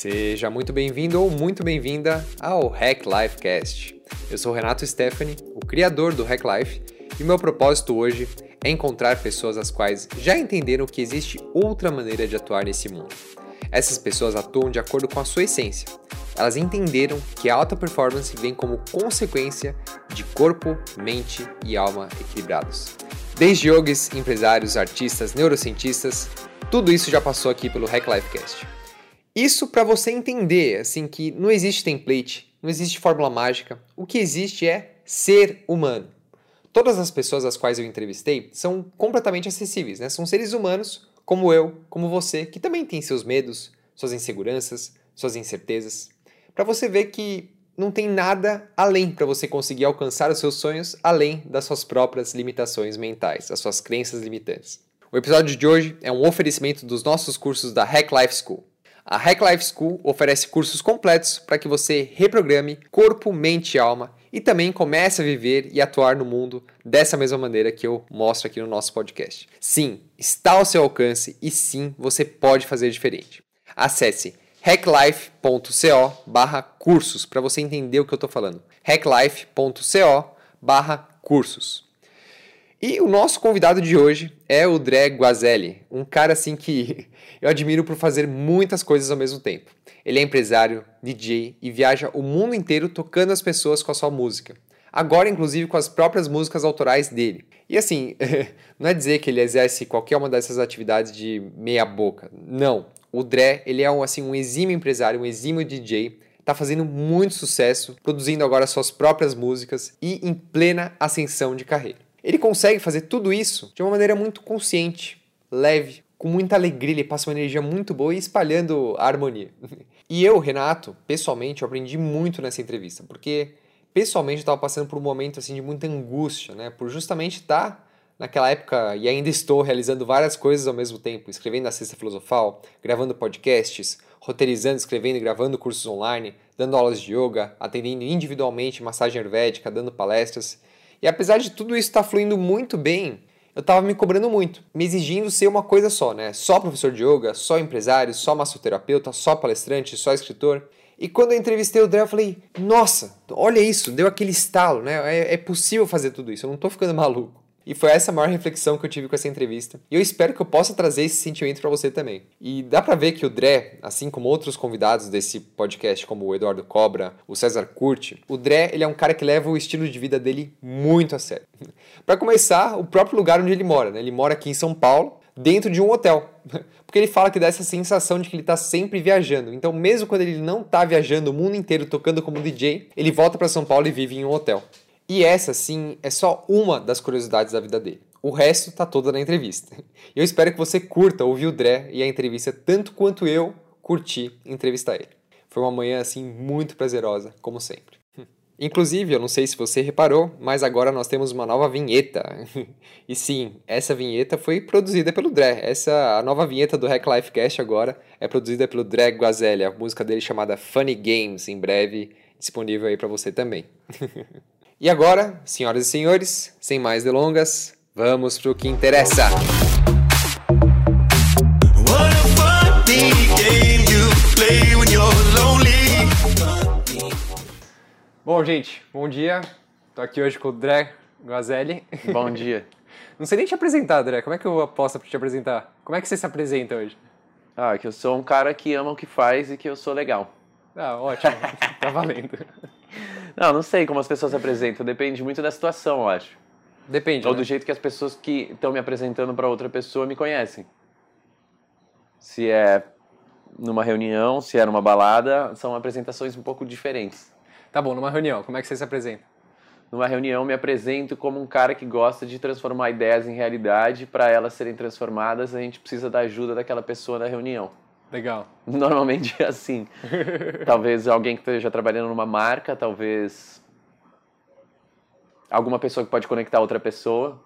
Seja muito bem-vindo ou muito bem-vinda ao Hack Life Cast. Eu sou Renato Stephanie, o criador do Hack Life, e meu propósito hoje é encontrar pessoas as quais já entenderam que existe outra maneira de atuar nesse mundo. Essas pessoas atuam de acordo com a sua essência. Elas entenderam que a alta performance vem como consequência de corpo, mente e alma equilibrados. Desde yogis, empresários, artistas, neurocientistas, tudo isso já passou aqui pelo Hack Life Cast. Isso para você entender, assim, que não existe template, não existe fórmula mágica. O que existe é ser humano. Todas as pessoas às quais eu entrevistei são completamente acessíveis, né? São seres humanos como eu, como você, que também tem seus medos, suas inseguranças, suas incertezas. Para você ver que não tem nada além para você conseguir alcançar os seus sonhos além das suas próprias limitações mentais, as suas crenças limitantes. O episódio de hoje é um oferecimento dos nossos cursos da Hack Life School. A Hack Life School oferece cursos completos para que você reprograme corpo, mente e alma e também comece a viver e atuar no mundo dessa mesma maneira que eu mostro aqui no nosso podcast. Sim, está ao seu alcance e sim, você pode fazer diferente. Acesse hacklife.co cursos para você entender o que eu estou falando. hacklife.co cursos. E o nosso convidado de hoje é o Dré Guazelli, um cara assim que eu admiro por fazer muitas coisas ao mesmo tempo. Ele é empresário, DJ e viaja o mundo inteiro tocando as pessoas com a sua música. Agora, inclusive, com as próprias músicas autorais dele. E assim, não é dizer que ele exerce qualquer uma dessas atividades de meia boca. Não. O Dré, ele é um, assim, um exímio empresário, um exímio DJ, está fazendo muito sucesso, produzindo agora suas próprias músicas e em plena ascensão de carreira. Ele consegue fazer tudo isso de uma maneira muito consciente, leve, com muita alegria, ele passa uma energia muito boa e espalhando a harmonia. E eu, Renato, pessoalmente, eu aprendi muito nessa entrevista, porque pessoalmente eu estava passando por um momento assim de muita angústia, né? Por justamente estar tá naquela época e ainda estou realizando várias coisas ao mesmo tempo, escrevendo a Cesta Filosofal, gravando podcasts, roteirizando, escrevendo e gravando cursos online, dando aulas de yoga, atendendo individualmente massagem ayurvédica, dando palestras. E apesar de tudo isso estar tá fluindo muito bem, eu estava me cobrando muito, me exigindo ser uma coisa só, né? Só professor de yoga, só empresário, só massoterapeuta, só palestrante, só escritor. E quando eu entrevistei o Dré, eu falei: Nossa, olha isso, deu aquele estalo, né? É, é possível fazer tudo isso, eu não estou ficando maluco. E foi essa a maior reflexão que eu tive com essa entrevista. E eu espero que eu possa trazer esse sentimento para você também. E dá para ver que o Dré, assim como outros convidados desse podcast, como o Eduardo Cobra, o César Curti, o Dré, ele é um cara que leva o estilo de vida dele muito a sério. para começar, o próprio lugar onde ele mora, né? Ele mora aqui em São Paulo, dentro de um hotel. Porque ele fala que dá essa sensação de que ele está sempre viajando. Então, mesmo quando ele não está viajando o mundo inteiro tocando como DJ, ele volta para São Paulo e vive em um hotel. E essa, sim, é só uma das curiosidades da vida dele. O resto tá toda na entrevista. Eu espero que você curta ouvir o Dré e a entrevista tanto quanto eu curti entrevistar ele. Foi uma manhã, assim, muito prazerosa, como sempre. Inclusive, eu não sei se você reparou, mas agora nós temos uma nova vinheta. E sim, essa vinheta foi produzida pelo Dré. Essa a nova vinheta do Hack Life Cast agora é produzida pelo Dré Guazelli, a música dele chamada Funny Games, em breve disponível aí para você também. E agora, senhoras e senhores, sem mais delongas, vamos pro que interessa. Bom, gente, bom dia. Tô aqui hoje com o Dré Guazelli. Bom dia. Não sei nem te apresentar, Dré. Como é que eu posso te apresentar? Como é que você se apresenta hoje? Ah, que eu sou um cara que ama o que faz e que eu sou legal. Ah, ótimo. tá valendo. Não, não sei como as pessoas se apresentam. Depende muito da situação, eu acho. Depende. Ou né? do jeito que as pessoas que estão me apresentando para outra pessoa me conhecem. Se é numa reunião, se é numa balada, são apresentações um pouco diferentes. Tá bom, numa reunião, como é que você se apresenta? Numa reunião, me apresento como um cara que gosta de transformar ideias em realidade. Para elas serem transformadas, a gente precisa da ajuda daquela pessoa na reunião. Legal. Normalmente é assim. talvez alguém que esteja trabalhando numa marca, talvez alguma pessoa que pode conectar outra pessoa.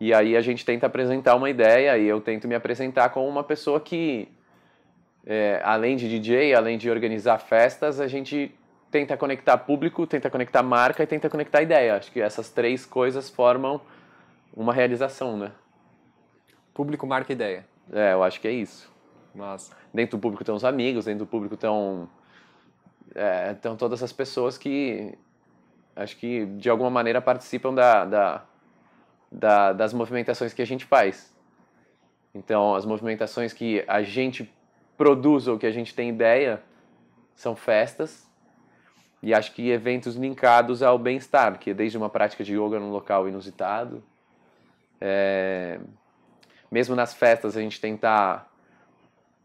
E aí a gente tenta apresentar uma ideia e eu tento me apresentar como uma pessoa que, é, além de DJ, além de organizar festas, a gente tenta conectar público, tenta conectar marca e tenta conectar ideia. Acho que essas três coisas formam uma realização, né? Público, marca e ideia. É, eu acho que é isso. Nossa. Dentro do público estão os amigos, dentro do público estão é, estão todas as pessoas que acho que de alguma maneira participam da, da, da, das movimentações que a gente faz. Então, as movimentações que a gente produz ou que a gente tem ideia são festas e acho que eventos linkados ao bem-estar, que é desde uma prática de yoga num local inusitado, é, mesmo nas festas a gente tentar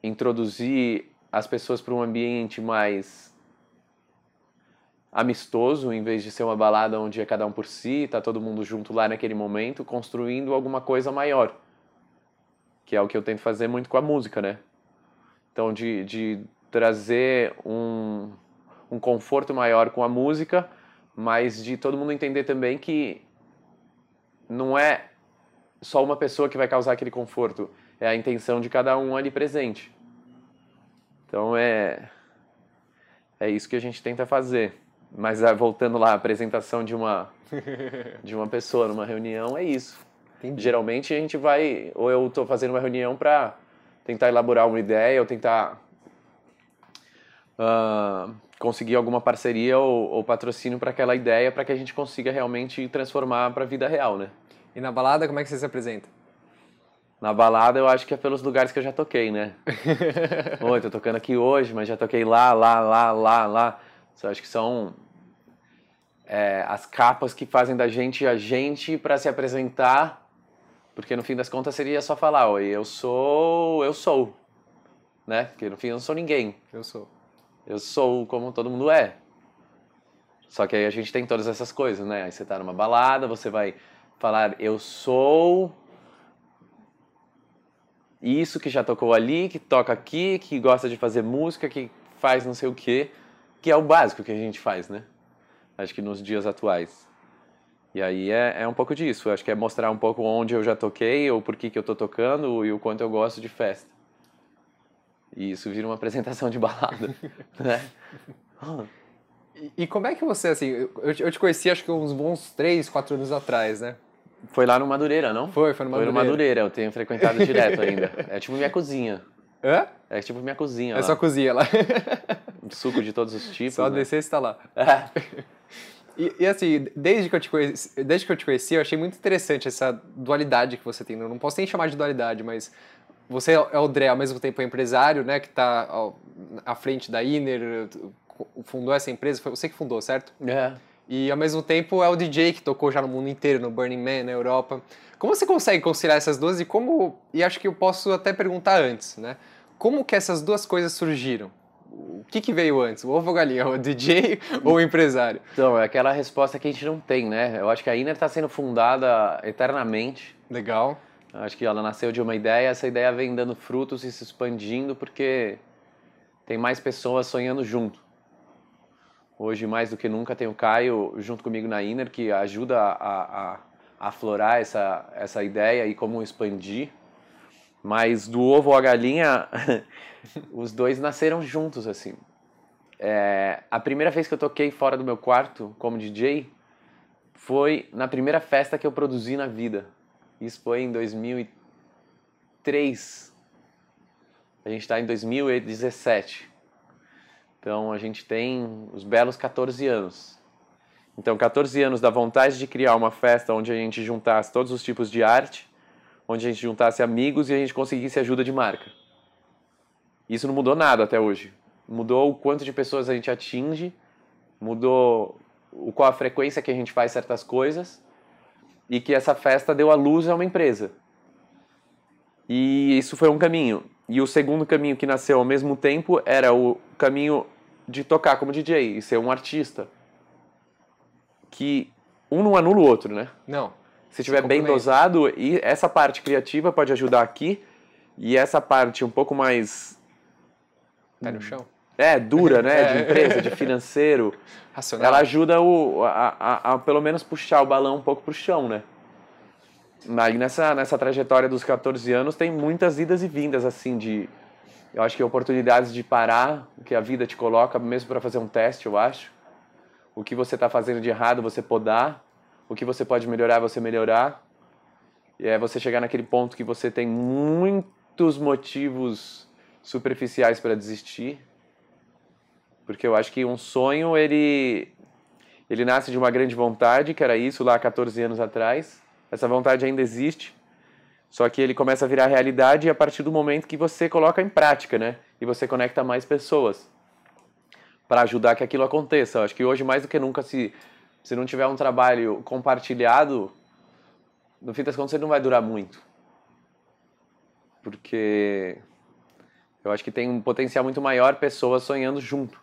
introduzir as pessoas para um ambiente mais amistoso, em vez de ser uma balada onde é cada um por si, está todo mundo junto lá naquele momento, construindo alguma coisa maior. Que é o que eu tento fazer muito com a música, né? Então, de, de trazer um, um conforto maior com a música, mas de todo mundo entender também que não é só uma pessoa que vai causar aquele conforto, é a intenção de cada um ali presente. Então é é isso que a gente tenta fazer. Mas ah, voltando lá, a apresentação de uma de uma pessoa numa reunião é isso. Entendi. Geralmente a gente vai, ou eu estou fazendo uma reunião para tentar elaborar uma ideia, ou tentar uh, conseguir alguma parceria ou, ou patrocínio para aquela ideia, para que a gente consiga realmente transformar para a vida real, né? E na balada, como é que você se apresenta? Na balada eu acho que é pelos lugares que eu já toquei, né? Oi, tô tocando aqui hoje, mas já toquei lá, lá, lá, lá, lá. Eu acho que são é, as capas que fazem da gente a gente para se apresentar, porque no fim das contas seria só falar, oi, eu sou, eu sou, né? Porque no fim eu não sou ninguém. Eu sou. Eu sou como todo mundo é. Só que aí a gente tem todas essas coisas, né? Aí você tá numa balada, você vai falar, eu sou isso que já tocou ali, que toca aqui, que gosta de fazer música, que faz não sei o quê que é o básico que a gente faz, né? Acho que nos dias atuais. E aí é, é um pouco disso. Acho que é mostrar um pouco onde eu já toquei, ou por que, que eu tô tocando, e o quanto eu gosto de festa. E isso vira uma apresentação de balada, né? E, e, como é que você, assim, eu, eu te conheci acho que uns bons 3, 4 anos atrás, né? Foi lá no Madureira, não? Foi, foi no Madureira. Foi no Madureira, eu tenho frequentado direto ainda. É tipo minha cozinha. Hã? É tipo minha cozinha É lá. sua cozinha lá. Suco de todos os tipos. Só né? descer e está lá. É. E, e, assim, desde que, eu te conheci, desde que eu te conheci, eu achei muito interessante essa dualidade que você tem. Eu não posso nem chamar de dualidade, mas você é o Dré, ao mesmo tempo é empresário, né, que está à frente da Iner, fundou essa empresa, foi você que fundou, certo? É. E ao mesmo tempo é o DJ que tocou já no mundo inteiro, no Burning Man, na Europa. Como você consegue conciliar essas duas e como, e acho que eu posso até perguntar antes, né? Como que essas duas coisas surgiram? O que, que veio antes, o ovo ou galinha, o DJ ou o empresário? Então, é aquela resposta que a gente não tem, né? Eu acho que a Iner está sendo fundada eternamente. Legal. Acho que ela nasceu de uma ideia, essa ideia vem dando frutos e se expandindo porque tem mais pessoas sonhando junto. Hoje, mais do que nunca, tem o Caio junto comigo na Iner, que ajuda a, a, a aflorar essa, essa ideia e como expandir. Mas do ovo à galinha, os dois nasceram juntos, assim. É, a primeira vez que eu toquei fora do meu quarto como DJ foi na primeira festa que eu produzi na vida. Isso foi em 2003. A gente está em 2017. Então a gente tem os belos 14 anos. Então, 14 anos da vontade de criar uma festa onde a gente juntasse todos os tipos de arte onde a gente juntasse amigos e a gente conseguisse ajuda de marca. Isso não mudou nada até hoje. Mudou o quanto de pessoas a gente atinge, mudou o qual a frequência que a gente faz certas coisas e que essa festa deu a luz a uma empresa. E isso foi um caminho. E o segundo caminho que nasceu ao mesmo tempo era o caminho de tocar como DJ e ser um artista. Que um não anula o outro, né? Não. Se estiver bem dosado, e essa parte criativa pode ajudar aqui, e essa parte um pouco mais. Pé no chão. É, dura, né? De empresa, de financeiro. Racional. Ela ajuda o, a, a, a, pelo menos puxar o balão um pouco pro chão, né? Aí nessa, nessa trajetória dos 14 anos tem muitas idas e vindas, assim, de. Eu acho que oportunidades de parar, que a vida te coloca, mesmo para fazer um teste, eu acho. O que você está fazendo de errado, você podar o que você pode melhorar, você melhorar. E é você chegar naquele ponto que você tem muitos motivos superficiais para desistir. Porque eu acho que um sonho, ele, ele nasce de uma grande vontade, que era isso lá 14 anos atrás. Essa vontade ainda existe, só que ele começa a virar realidade a partir do momento que você coloca em prática, né? E você conecta mais pessoas para ajudar que aquilo aconteça. Eu acho que hoje, mais do que nunca, se, se não tiver um trabalho compartilhado, no fim das contas, ele não vai durar muito. Porque eu acho que tem um potencial muito maior pessoas sonhando junto.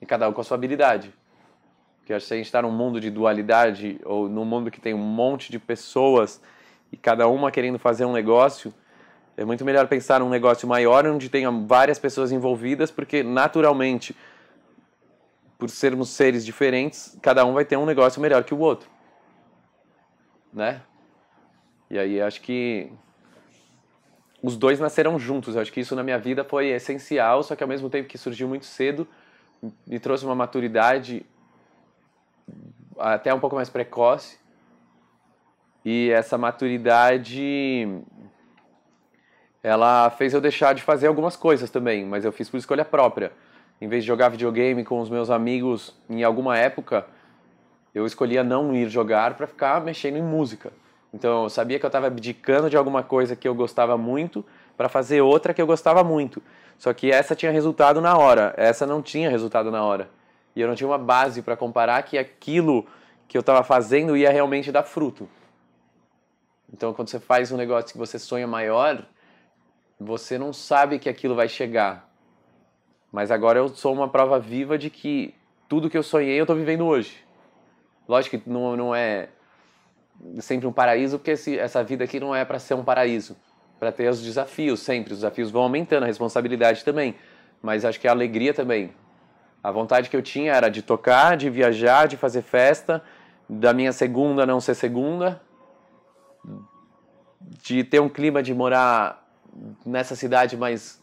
E cada um com a sua habilidade. Porque acho que se a gente está num mundo de dualidade, ou num mundo que tem um monte de pessoas e cada uma querendo fazer um negócio, é muito melhor pensar num negócio maior onde tenha várias pessoas envolvidas, porque naturalmente, por sermos seres diferentes, cada um vai ter um negócio melhor que o outro. Né? E aí acho que os dois nasceram juntos. Eu acho que isso na minha vida foi essencial, só que ao mesmo tempo que surgiu muito cedo, me trouxe uma maturidade até um pouco mais precoce. E essa maturidade ela fez eu deixar de fazer algumas coisas também, mas eu fiz por escolha própria. Em vez de jogar videogame com os meus amigos em alguma época, eu escolhia não ir jogar para ficar mexendo em música. Então eu sabia que eu estava abdicando de alguma coisa que eu gostava muito para fazer outra que eu gostava muito. Só que essa tinha resultado na hora, essa não tinha resultado na hora. E eu não tinha uma base para comparar que aquilo que eu estava fazendo ia realmente dar fruto. Então, quando você faz um negócio que você sonha maior, você não sabe que aquilo vai chegar. Mas agora eu sou uma prova viva de que tudo que eu sonhei eu estou vivendo hoje. Lógico que não, não é sempre um paraíso, porque esse, essa vida aqui não é para ser um paraíso para ter os desafios sempre. Os desafios vão aumentando, a responsabilidade também. Mas acho que a alegria também. A vontade que eu tinha era de tocar, de viajar, de fazer festa, da minha segunda não ser segunda, de ter um clima de morar nessa cidade, mas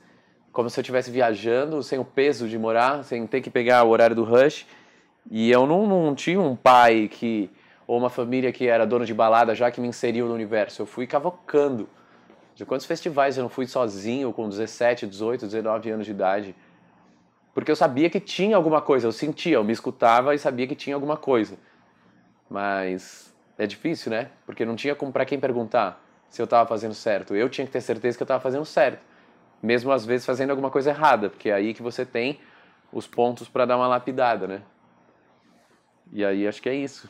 como se eu estivesse viajando, sem o peso de morar, sem ter que pegar o horário do rush. E eu não, não tinha um pai que ou uma família que era dono de balada já que me inseriu no universo. Eu fui cavocando. De quantos festivais eu não fui sozinho com 17, 18, 19 anos de idade? Porque eu sabia que tinha alguma coisa, eu sentia, eu me escutava e sabia que tinha alguma coisa. Mas é difícil, né? Porque não tinha como para quem perguntar se eu estava fazendo certo. Eu tinha que ter certeza que eu estava fazendo certo. Mesmo às vezes fazendo alguma coisa errada, porque é aí que você tem os pontos para dar uma lapidada, né? E aí acho que é isso.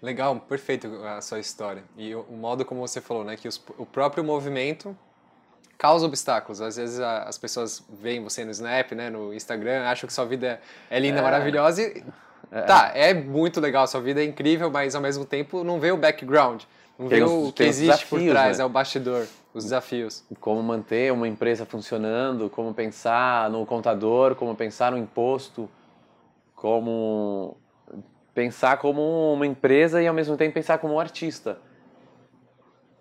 Legal, perfeito a sua história. E o, modo como você falou, né, que os, o próprio movimento causa obstáculos. Às vezes a, as pessoas veem você no Snap, né, no Instagram, acham que sua vida é linda, é. maravilhosa e é. tá, é muito legal, sua vida é incrível, mas ao mesmo tempo não vê o background, não tem vê os, o que existe por trás, né? é o bastidor, os desafios. Como manter uma empresa funcionando, como pensar no contador, como pensar no imposto, como pensar como uma empresa e ao mesmo tempo pensar como um artista.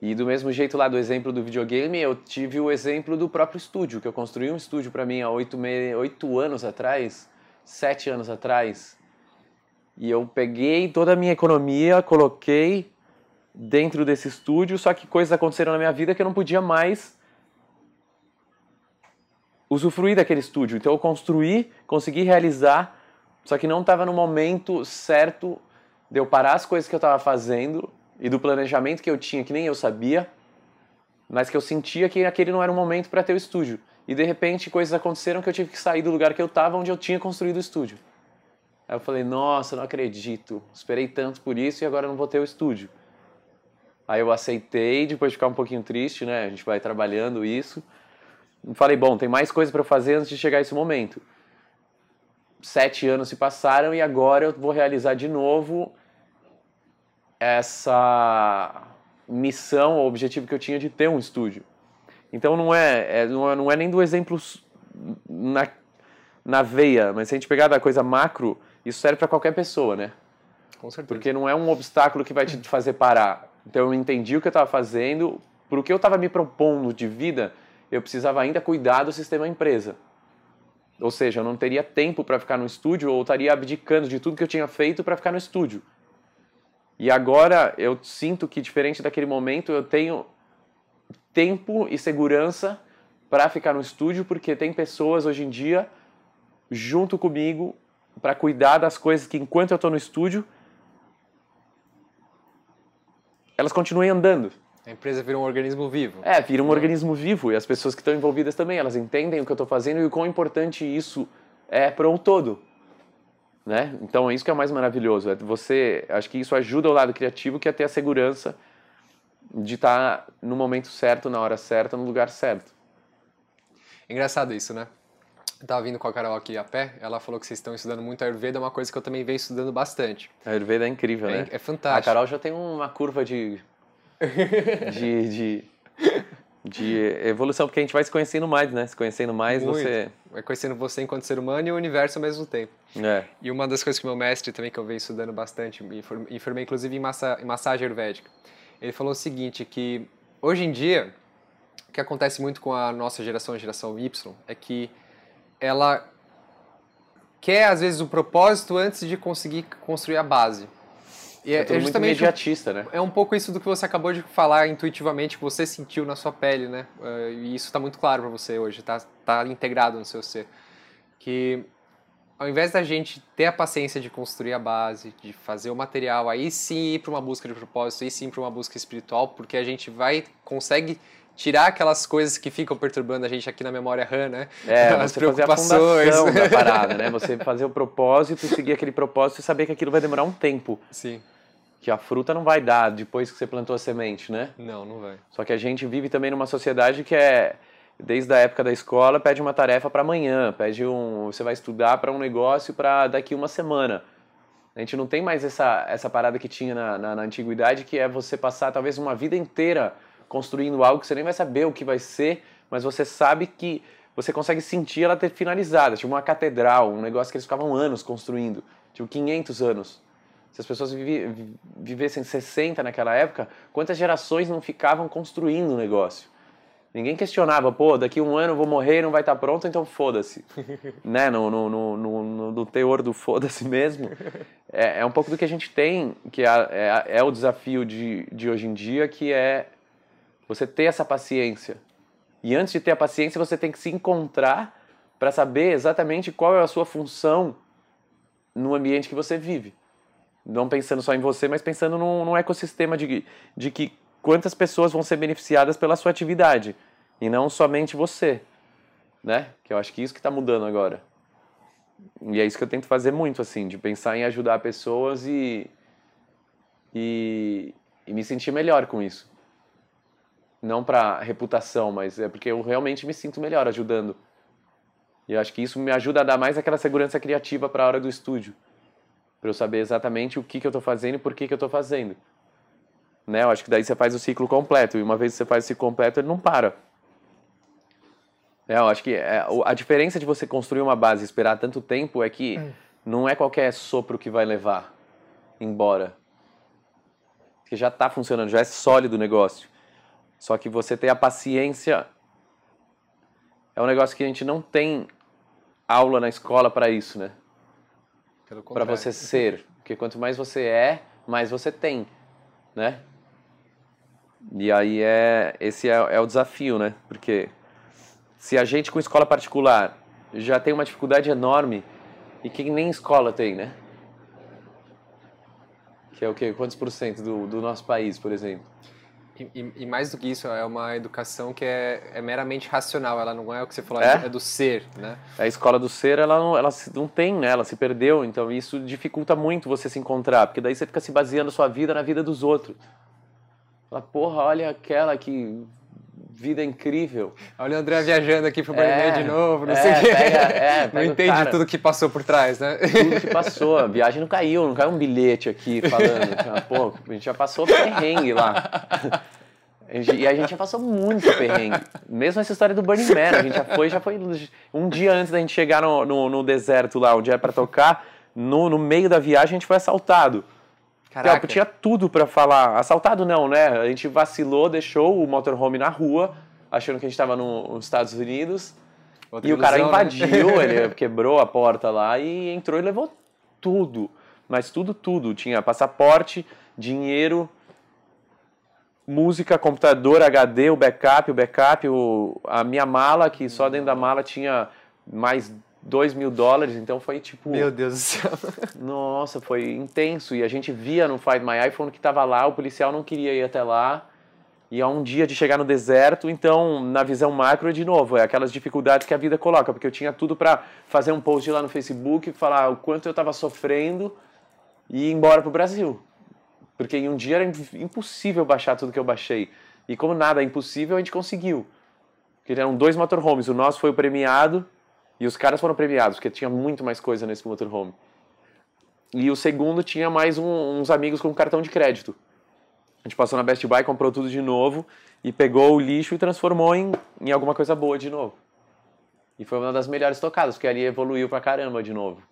E do mesmo jeito lá do exemplo do videogame, eu tive o exemplo do próprio estúdio, que eu construí um estúdio para mim há oito, me... oito anos atrás, sete anos atrás. E eu peguei toda a minha economia, coloquei dentro desse estúdio, só que coisas aconteceram na minha vida que eu não podia mais usufruir daquele estúdio. Então eu construí, consegui realizar só que não estava no momento certo de eu parar as coisas que eu estava fazendo e do planejamento que eu tinha, que nem eu sabia, mas que eu sentia que aquele não era o momento para ter o estúdio. E de repente coisas aconteceram que eu tive que sair do lugar que eu estava, onde eu tinha construído o estúdio. Aí eu falei, nossa, não acredito, esperei tanto por isso e agora não vou ter o estúdio. Aí eu aceitei, depois de ficar um pouquinho triste, né? A gente vai trabalhando isso. Falei, bom, tem mais coisa para fazer antes de chegar esse momento sete anos se passaram e agora eu vou realizar de novo essa missão ou objetivo que eu tinha de ter um estúdio. Então não é, é, não, é não é nem do exemplo na, na veia, mas se a gente pegar da coisa macro, isso serve para qualquer pessoa, né? Com certeza. Porque não é um obstáculo que vai te fazer parar. Então eu entendi o que eu estava fazendo, para o que eu estava me propondo de vida, eu precisava ainda cuidar do sistema empresa. Ou seja, eu não teria tempo para ficar no estúdio ou estaria abdicando de tudo que eu tinha feito para ficar no estúdio. E agora eu sinto que, diferente daquele momento, eu tenho tempo e segurança para ficar no estúdio, porque tem pessoas hoje em dia junto comigo para cuidar das coisas que enquanto eu estou no estúdio, elas continuem andando. A empresa vira um organismo vivo. É, vira um organismo vivo e as pessoas que estão envolvidas também, elas entendem o que eu estou fazendo e o quão importante isso é para o todo. Né? Então é isso que é o mais maravilhoso. É você, acho que isso ajuda o lado criativo, que é ter a segurança de estar tá no momento certo, na hora certa, no lugar certo. Engraçado isso, né? Eu tava vindo com a Carol aqui a pé, ela falou que vocês estão estudando muito Ayurveda, é uma coisa que eu também venho estudando bastante. A Ayurveda é incrível, é, né? É fantástico. A Carol já tem uma curva de, de, de, de, evolução, porque a gente vai se conhecendo mais, né? Se conhecendo mais, muito. você... Vai conhecendo você enquanto ser humano e o universo ao mesmo tempo. É. E uma das coisas que meu mestre também, que eu venho estudando bastante, me informei inclusive em, massa, em massagem ayurvédica, ele falou o seguinte, que hoje em dia, o que acontece muito com a nossa geração, a geração Y, é que ela quer às vezes o propósito antes de conseguir construir a base. E é, é, é justamente imediatista, né? É um pouco isso do que você acabou de falar intuitivamente, que você sentiu na sua pele, né? Uh, e isso está muito claro para você hoje, está tá integrado no seu ser. Que ao invés da gente ter a paciência de construir a base, de fazer o material, aí sim ir para uma busca de propósito, aí sim para uma busca espiritual, porque a gente vai consegue tirar aquelas coisas que ficam perturbando a gente aqui na memória RAM, né? É, As você preocupações. fazer a fundação da parada, né? Você fazer o propósito, seguir aquele propósito e saber que aquilo vai demorar um tempo. Sim. Que a fruta não vai dar depois que você plantou a semente, né? Não, não vai. Só que a gente vive também numa sociedade que é desde a época da escola pede uma tarefa para amanhã, pede um, você vai estudar para um negócio para daqui uma semana. A gente não tem mais essa, essa parada que tinha na, na, na antiguidade, que é você passar talvez uma vida inteira construindo algo que você nem vai saber o que vai ser, mas você sabe que você consegue sentir ela ter finalizada, tipo uma catedral, um negócio que eles ficavam anos construindo, tipo 500 anos. Se as pessoas vive, vivessem 60 naquela época, quantas gerações não ficavam construindo o um negócio? Ninguém questionava, pô, daqui um ano eu vou morrer não vai estar pronto, então foda-se. né? No, no, no, no, no teor do foda-se mesmo. É, é um pouco do que a gente tem, que é, é, é o desafio de, de hoje em dia, que é você ter essa paciência. E antes de ter a paciência, você tem que se encontrar para saber exatamente qual é a sua função no ambiente que você vive. Não pensando só em você, mas pensando num, num ecossistema de, de que quantas pessoas vão ser beneficiadas pela sua atividade e não somente você, né? Que eu acho que isso que está mudando agora. E é isso que eu tento fazer muito, assim, de pensar em ajudar pessoas e, e, e me sentir melhor com isso. Não para reputação, mas é porque eu realmente me sinto melhor ajudando. E eu acho que isso me ajuda a dar mais aquela segurança criativa para a hora do estúdio. Para eu saber exatamente o que, que eu estou fazendo e por que, que eu estou fazendo. Né? Eu acho que daí você faz o ciclo completo. E uma vez que você faz o ciclo completo, ele não para. É, eu acho que é, a diferença de você construir uma base e esperar tanto tempo é que hum. não é qualquer sopro que vai levar embora. Que já está funcionando, já é sólido o negócio. Só que você ter a paciência é um negócio que a gente não tem aula na escola para isso, né? Para você ser, porque quanto mais você é, mais você tem, né? E aí é esse é, é o desafio, né? Porque se a gente com escola particular já tem uma dificuldade enorme e que nem escola tem, né? Que é o quê? Quantos por cento do, do nosso país, por exemplo? E, e, mais do que isso, é uma educação que é, é, meramente racional, ela não é o que você falou, é, é do ser, né? A escola do ser, ela não, ela não tem, né? Ela se perdeu, então isso dificulta muito você se encontrar, porque daí você fica se baseando a sua vida na vida dos outros. Fala, porra, olha aquela que vida incrível. Olha o André viajando aqui pro Burning é, de novo, não é, sei o quê. É, não entende cara, tudo que passou por trás, né? Tudo que passou. A viagem não caiu, não caiu um bilhete aqui falando. Pô, a gente já passou perrengue lá. E a gente já passou muito perrengue. Mesmo essa história do Burning Man, a gente já foi, já foi um dia antes da gente chegar no, no, no deserto lá, onde era para tocar, no, no meio da viagem a gente foi assaltado. Caraca. tinha tudo para falar. Assaltado não, né? A gente vacilou, deixou o motorhome na rua, achando que a gente estava no, nos Estados Unidos. Outra e ilusão, o cara né? invadiu, né? ele quebrou a porta lá e entrou e levou tudo. Mas tudo, tudo. Tinha passaporte, dinheiro, música, computador, HD, o backup, o backup, o, a minha mala, que só dentro da mala tinha mais 2 mil dólares, então foi tipo. Meu Deus do céu. Nossa, foi intenso. E a gente via no Find My iPhone que tava lá, o policial não queria ir até lá. E é um dia de chegar no deserto, então, na visão macro, de novo, é aquelas dificuldades que a vida coloca, porque eu tinha tudo para fazer um post lá no Facebook, falar o quanto eu estava sofrendo e ir embora pro Brasil. Porque em um dia era impossível baixar tudo que eu baixei. E como nada é impossível, a gente conseguiu. Porque eram dois motorhomes, o nosso foi o premiado e os caras foram premiados, porque tinha muito mais coisa nesse motorhome. E o segundo tinha mais um, uns amigos com cartão de crédito. A gente passou na Best Buy, comprou tudo de novo e pegou o lixo e transformou em, em alguma coisa boa de novo. E foi uma das melhores tocadas, porque ali evoluiu pra caramba de novo.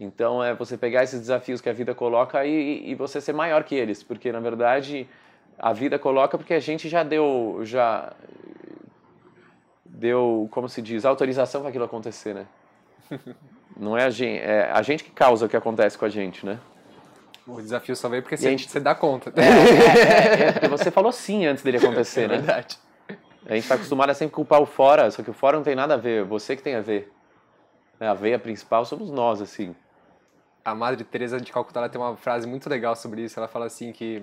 Então é você pegar esses desafios que a vida coloca e, e você ser maior que eles, porque na verdade a vida coloca porque a gente já deu já deu, como se diz, autorização para aquilo acontecer, né? Não é a gente, é a gente que causa o que acontece com a gente, né? O desafio só veio porque você, gente... você dá conta. É, é, é, porque você falou sim antes dele acontecer, é né? verdade. A gente está acostumado a sempre culpar o fora, só que o fora não tem nada a ver, você que tem a ver. É, a veia principal somos nós, assim. A Madre Teresa de Calcutá ela tem uma frase muito legal sobre isso. Ela fala assim que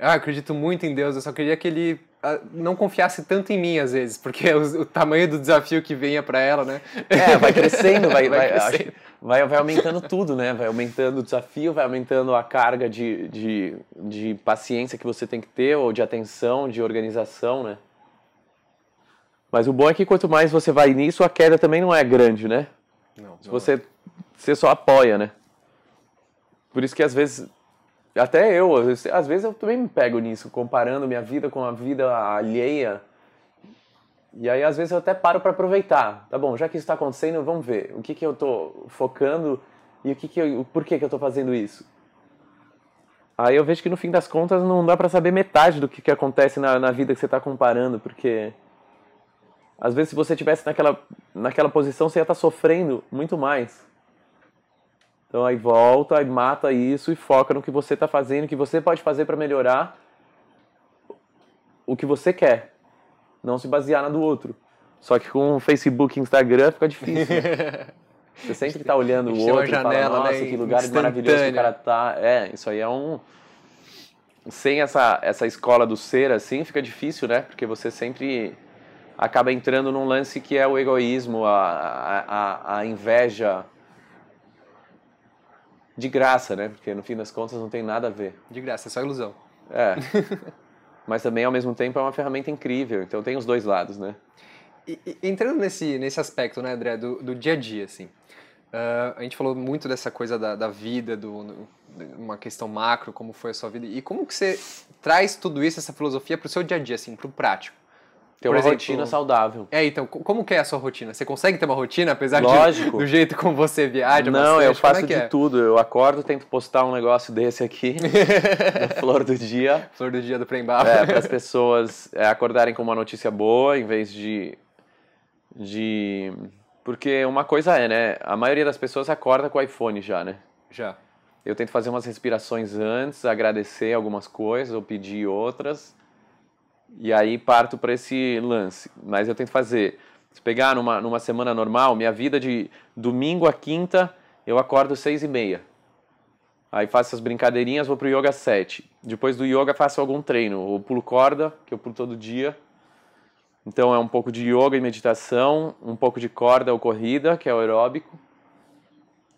ah, acredito muito em Deus, eu só queria que ele ah, não confiasse tanto em mim às vezes, porque o, o tamanho do desafio que venha para ela, né? É, vai crescendo, vai, vai, vai, crescendo. vai, vai aumentando tudo, né? Vai aumentando o desafio, vai aumentando a carga de, de, de paciência que você tem que ter, ou de atenção, de organização, né? Mas o bom é que quanto mais você vai nisso, a queda também não é grande, né? Não. Se você, você só apoia, né? Por isso que às vezes, até eu, às vezes eu também me pego nisso, comparando minha vida com a vida alheia. E aí às vezes eu até paro para aproveitar. Tá bom, já que isso está acontecendo, vamos ver o que que eu tô focando e o que que eu, por que que eu tô fazendo isso. Aí eu vejo que no fim das contas não dá para saber metade do que, que acontece na, na vida que você está comparando, porque às vezes se você estivesse naquela, naquela posição você ia estar tá sofrendo muito mais. Então aí volta, aí mata isso e foca no que você está fazendo, o que você pode fazer para melhorar o que você quer. Não se basear na do outro. Só que com Facebook e Instagram fica difícil. Né? Você sempre está olhando o outro janela, e fala, nossa, né? que lugar maravilhoso que o cara tá. É, isso aí é um... Sem essa, essa escola do ser, assim, fica difícil, né? Porque você sempre acaba entrando num lance que é o egoísmo, a, a, a inveja, de graça, né? Porque no fim das contas não tem nada a ver. De graça, é só ilusão. É. Mas também, ao mesmo tempo, é uma ferramenta incrível. Então tem os dois lados, né? E, e, entrando nesse, nesse aspecto, né, André, do, do dia a dia, assim. Uh, a gente falou muito dessa coisa da, da vida, do, uma questão macro, como foi a sua vida. E como que você traz tudo isso, essa filosofia, para o seu dia a dia, assim, para o prático? Ter uma exemplo, rotina saudável. É, então, como que é a sua rotina? Você consegue ter uma rotina, apesar Lógico. De, do jeito como você viaja? Não, bastante? eu faço é de é? tudo. Eu acordo, tento postar um negócio desse aqui, Flor do Dia. Flor do Dia do Prembaba. É, para as pessoas é, acordarem com uma notícia boa, em vez de, de... Porque uma coisa é, né? A maioria das pessoas acorda com o iPhone já, né? Já. Eu tento fazer umas respirações antes, agradecer algumas coisas ou pedir outras e aí parto para esse lance. Mas eu tento fazer. Se pegar numa, numa semana normal, minha vida de domingo a quinta, eu acordo seis e meia. Aí faço essas brincadeirinhas, vou pro yoga sete. Depois do yoga faço algum treino. Ou pulo corda, que eu pulo todo dia. Então é um pouco de yoga e meditação, um pouco de corda ou corrida, que é o aeróbico.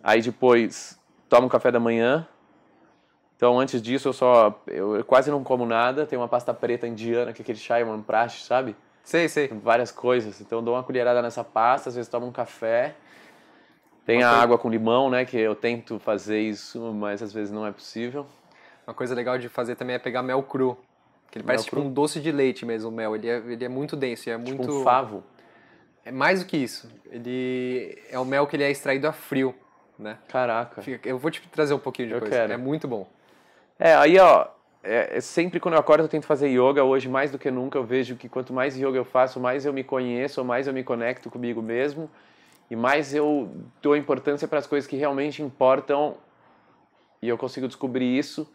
Aí depois tomo café da manhã, então, antes disso, eu só. Eu quase não como nada. Tem uma pasta preta indiana, que é aquele chai manprash, sabe? Sei, sei. Várias coisas. Então, eu dou uma colherada nessa pasta, às vezes tomo um café. Tem uma a coisa... água com limão, né? Que eu tento fazer isso, mas às vezes não é possível. Uma coisa legal de fazer também é pegar mel cru. Que ele parece tipo um doce de leite mesmo, o mel. Ele é, ele é muito denso, é tipo muito... um favo. É mais do que isso. Ele é o mel que ele é extraído a frio, né? Caraca. Eu vou te trazer um pouquinho de eu coisa. Quero. É muito bom. É, aí ó, é, é, sempre quando eu acordo eu tento fazer yoga. Hoje, mais do que nunca, eu vejo que quanto mais yoga eu faço, mais eu me conheço, mais eu me conecto comigo mesmo e mais eu dou importância para as coisas que realmente importam e eu consigo descobrir isso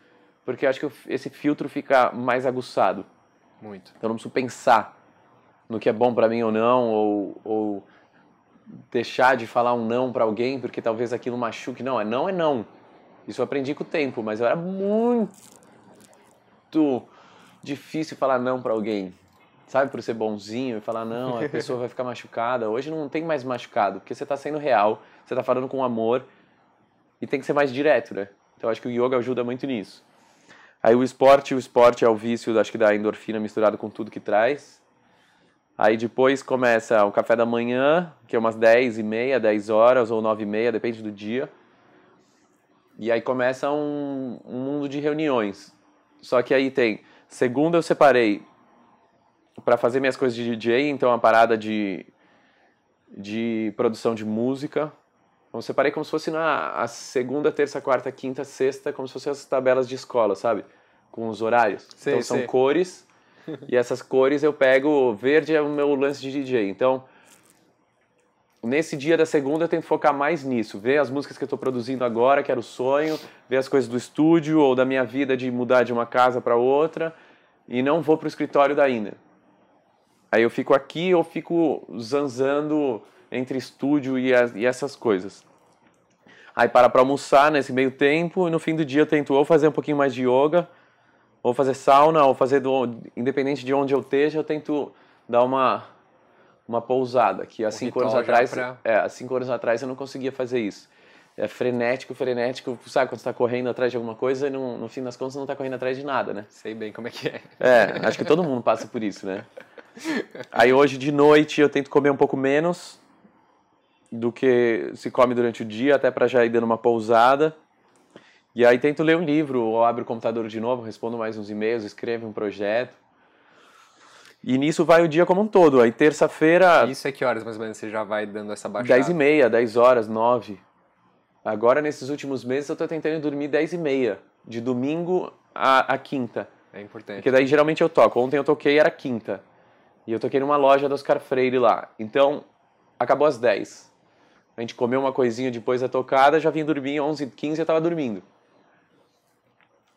porque acho que esse filtro fica mais aguçado. Muito. Eu não preciso pensar no que é bom para mim ou não, ou, ou deixar de falar um não para alguém porque talvez aquilo machuque. Não, é não é não. Isso eu aprendi com o tempo, mas eu era muito difícil falar não para alguém. Sabe, por ser bonzinho e falar não, a pessoa vai ficar machucada. Hoje não tem mais machucado, porque você está sendo real, você está falando com amor e tem que ser mais direto, né? Então acho que o yoga ajuda muito nisso. Aí o esporte, o esporte é o vício, acho que da endorfina misturado com tudo que traz. Aí depois começa o café da manhã, que é umas 10 e meia, 10 horas ou 9 e meia, depende do dia. E aí começa um, um mundo de reuniões. Só que aí tem, segunda eu separei para fazer minhas coisas de DJ, então uma parada de, de produção de música. Então separei como se fosse na a segunda, terça, quarta, quinta, sexta, como se fossem as tabelas de escola, sabe? Com os horários. Sei, então são sei. cores, e essas cores eu pego, verde é o meu lance de DJ. Então, nesse dia da segunda eu tento focar mais nisso, ver as músicas que eu estou produzindo agora, que era o sonho, ver as coisas do estúdio ou da minha vida de mudar de uma casa para outra, e não vou pro escritório da Ina. Aí eu fico aqui ou fico zanzando entre estúdio e, as, e essas coisas. Aí para para almoçar nesse meio tempo e no fim do dia eu tento ou fazer um pouquinho mais de yoga, ou fazer sauna, ou fazer do, independente de onde eu esteja, eu tento dar uma uma pousada, que há cinco anos atrás, pra- é, há cinco anos atrás eu não conseguia fazer isso. É frenético, frenético, sabe quando você está correndo atrás de alguma coisa e no, no fim das contas não está correndo atrás de nada, né? Sei bem como é que é. É, acho que todo mundo passa por isso, né? Aí hoje de noite eu tento comer um pouco menos do que se come durante o dia, até para já ir dando uma pousada. E aí tento ler um livro, ou abro o computador de novo, respondo mais uns e-mails, escrevo um projeto. E nisso vai o dia como um todo. Aí terça-feira, Isso é que horas mais ou menos você já vai dando essa baixada? 10 e meia, 10 horas, 9. Agora, nesses últimos meses, eu tô tentando dormir 10 e meia, de domingo a, a quinta. É importante. Porque daí geralmente eu toco. Ontem eu toquei, era quinta. E eu toquei numa loja do Oscar Freire lá. Então, acabou às 10. A gente comeu uma coisinha depois da tocada, já vim dormir 11, 15 eu tava dormindo.